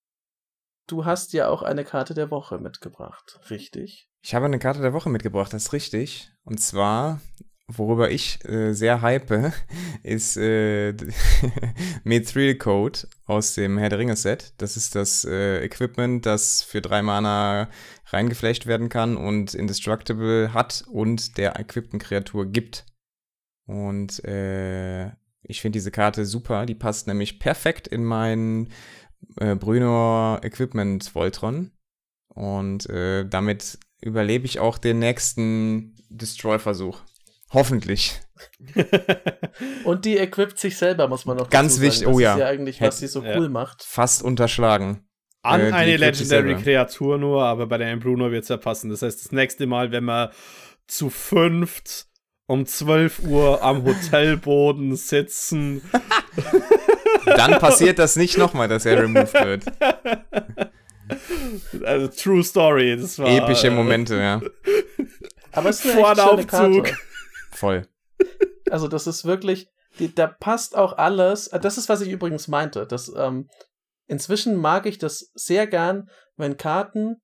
du hast ja auch eine Karte der Woche mitgebracht, richtig? Ich habe eine Karte der Woche mitgebracht, das ist richtig. Und zwar, worüber ich äh, sehr hype, ist äh, Mithril Code aus dem Herr der Ringe Set. Das ist das äh, Equipment, das für drei Mana reingeflecht werden kann und Indestructible hat und der equippten Kreatur gibt. Und äh, ich finde diese Karte super. Die passt nämlich perfekt in mein äh, Brynor Equipment Voltron. Und äh, damit überlebe ich auch den nächsten Destroy-Versuch. Hoffentlich. und die equipt sich selber, muss man noch Ganz wichtig, oh ja. Das ist ja eigentlich, was sie so cool macht. Fast unterschlagen an äh, eine Legendary Kreatur nur, aber bei der Bruno wird es ja passen. Das heißt, das nächste Mal, wenn wir zu fünft um 12 Uhr am Hotelboden sitzen. Dann passiert das nicht nochmal, dass er removed wird. Also True Story. Das war, Epische Momente, ja. Aber es ist eine echt schöne Karte. Voll. Also das ist wirklich, die, da passt auch alles. Äh, das ist, was ich übrigens meinte. Das, ähm, inzwischen mag ich das sehr gern, wenn Karten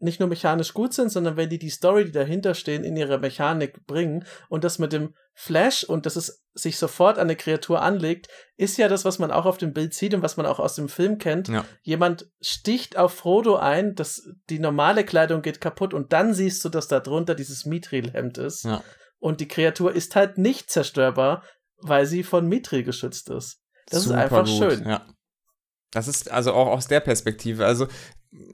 nicht nur mechanisch gut sind, sondern wenn die die Story, die dahinter stehen, in ihre Mechanik bringen. Und das mit dem Flash und dass es sich sofort an eine Kreatur anlegt, ist ja das, was man auch auf dem Bild sieht und was man auch aus dem Film kennt. Ja. Jemand sticht auf Frodo ein, dass die normale Kleidung geht kaputt und dann siehst du, dass da drunter dieses Mithril-Hemd ist. Ja. Und die Kreatur ist halt nicht zerstörbar, weil sie von Mithril geschützt ist. Das Super ist einfach gut, schön. Ja. Das ist also auch aus der Perspektive. Also,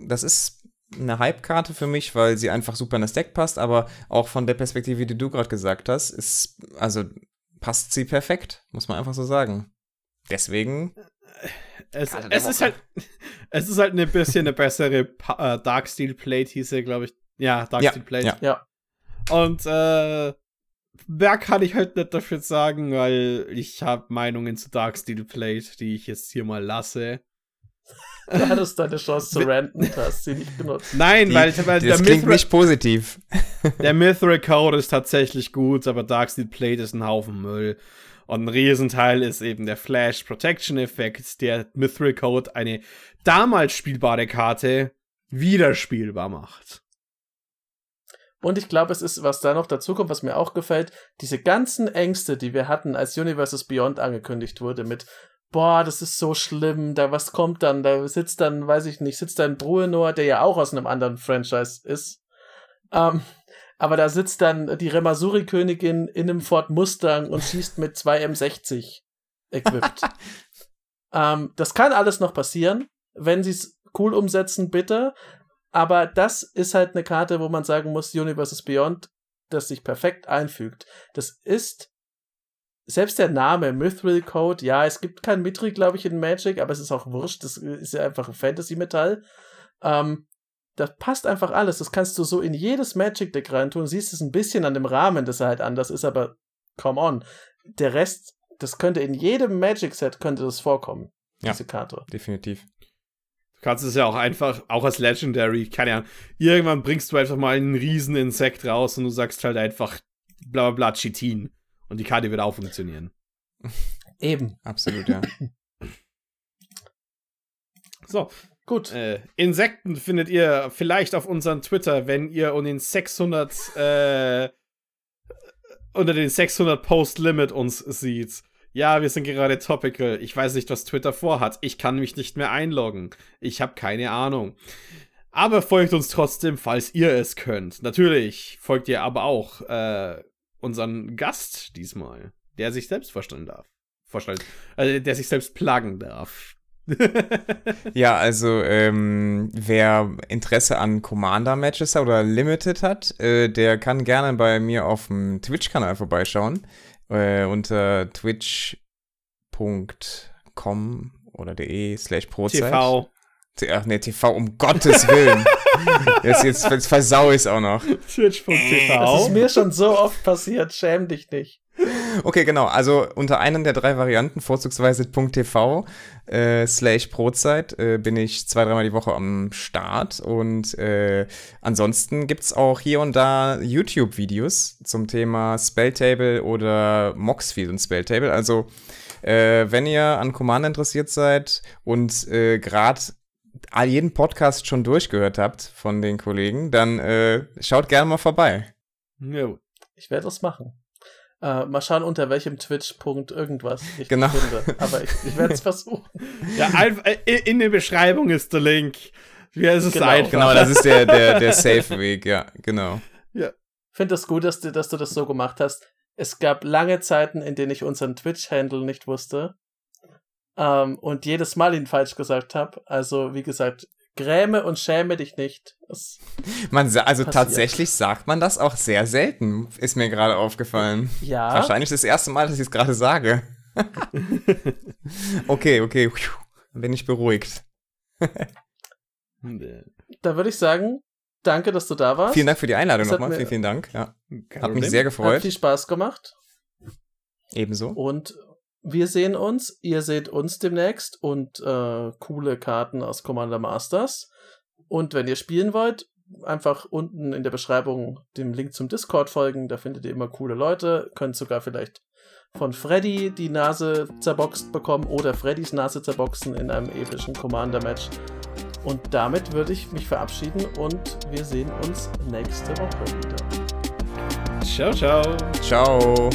das ist eine Hype-Karte für mich, weil sie einfach super in das Deck passt, aber auch von der Perspektive, die du gerade gesagt hast, ist, also passt sie perfekt, muss man einfach so sagen. Deswegen. Es, Karte der es ist halt, es ist halt ein bisschen eine bessere Pa- äh, Dark Steel Plate, hieß er, glaube ich. Ja, Dark Ja, Steel Plate. ja. Ja. Und äh, mehr kann ich halt nicht dafür sagen, weil ich habe Meinungen zu Dark Steel Plate, die ich jetzt hier mal lasse. Du hattest deine Chance zu ranten, du hast sie nicht genutzt. Nein, Die, weil, weil der, das klingt Mithril, nicht positiv. der Mithril Code ist tatsächlich gut, aber Dark Steel Plate ist ein Haufen Müll. Und ein Riesenteil ist eben der Flash Protection Effekt, der Mithril Code eine damals spielbare Karte wieder spielbar macht. Und ich glaube, es ist, was da noch dazu kommt, was mir auch gefällt, diese ganzen Ängste, die wir hatten, als Universes Beyond angekündigt wurde, mit boah, das ist so schlimm, da was kommt dann, da sitzt dann, weiß ich nicht, sitzt dann Bruenor, der ja auch aus einem anderen Franchise ist. Ähm, aber da sitzt dann die Remasuri-Königin in einem Ford Mustang und schießt mit zwei M60 equipped. ähm, das kann alles noch passieren, wenn sie es cool umsetzen, bitte. Aber das ist halt eine Karte, wo man sagen muss, Universes Beyond, das sich perfekt einfügt. Das ist selbst der Name Mithril Code, ja, es gibt kein Mithril, glaube ich, in Magic, aber es ist auch wurscht, das ist ja einfach ein Fantasy-Metall. Ähm, das passt einfach alles. Das kannst du so in jedes Magic-Deck reintun. Siehst es ein bisschen an dem Rahmen, dass er halt anders ist, aber come on. Der Rest, das könnte in jedem Magic-Set könnte das vorkommen, Ja. diese Karte. Definitiv. Du kannst es ja auch einfach, auch als Legendary, keine Ahnung, irgendwann bringst du einfach mal einen riesen Insekt raus und du sagst halt einfach bla bla bla Chitin. Und die Karte wird auch funktionieren. Eben. Absolut, ja. So, Gut. äh, Insekten findet ihr vielleicht auf unserem Twitter, wenn ihr unter den 600, äh, unter den 600 Post Limit uns sieht. Ja, wir sind gerade topical. Ich weiß nicht, was Twitter vorhat. Ich kann mich nicht mehr einloggen. Ich habe keine Ahnung. Aber folgt uns trotzdem, falls ihr es könnt. Natürlich folgt ihr aber auch äh, unseren Gast diesmal, der sich selbst vorstellen darf. Vorstellen, also der sich selbst plagen darf. Ja, also ähm, wer Interesse an Commander-Matches oder Limited hat, äh, der kann gerne bei mir auf dem Twitch-Kanal vorbeischauen. Äh, unter twitch.com oder de slash prozeit. TV. Ach nee, TV, um Gottes Willen. jetzt, jetzt, jetzt versau ich es auch noch. Das ist Twitch.tv. mir schon so oft passiert, schäm dich nicht. Okay, genau. Also unter einem der drei Varianten, vorzugsweise .tv äh, slash Brotzeit, äh, bin ich zwei, dreimal die Woche am Start. Und äh, ansonsten gibt's auch hier und da YouTube-Videos zum Thema Spelltable oder Moxfield und Spelltable. Also äh, wenn ihr an Commander interessiert seid und äh, gerade all jeden Podcast schon durchgehört habt von den Kollegen, dann äh, schaut gerne mal vorbei. Ja. Ich werde das machen. Äh, mal schauen, unter welchem Twitch-Punkt irgendwas ich Genau. finde. Aber ich, ich werde es versuchen. Ja, einfach, äh, in der Beschreibung ist der Link. Ja, es ist Genau. einfach. Genau, das ist der, der, der Safe-Weg, ja, genau. Ich finde es das gut, dass du, dass du das so gemacht hast. Es gab lange Zeiten, in denen ich unseren Twitch-Handle nicht wusste. Ähm, und jedes Mal ihn falsch gesagt habe. Also, wie gesagt, gräme und schäme dich nicht. Das, Man, also Passiert. tatsächlich sagt man das auch sehr selten, ist mir gerade aufgefallen. ja, Wahrscheinlich das erste Mal, dass ich es gerade sage. okay, okay, bin ich beruhigt. da würde ich sagen, danke, dass du da warst. Vielen Dank für die Einladung hat nochmal, vielen, vielen Dank. Ja, hat mich sehr Hat gefreut. viel Spaß gemacht. Ebenso. Und wir sehen uns, ihr seht uns demnächst und äh, coole Karten aus Commander Masters. Und wenn ihr spielen wollt, einfach unten in der Beschreibung dem Link zum Discord folgen. Da findet ihr immer coole Leute. Könnt sogar vielleicht von Freddy die Nase zerboxt bekommen oder Freddys Nase zerboxen in einem epischen Commander-Match. Und damit würde ich mich verabschieden und wir sehen uns nächste Woche wieder. Ciao, ciao. Ciao.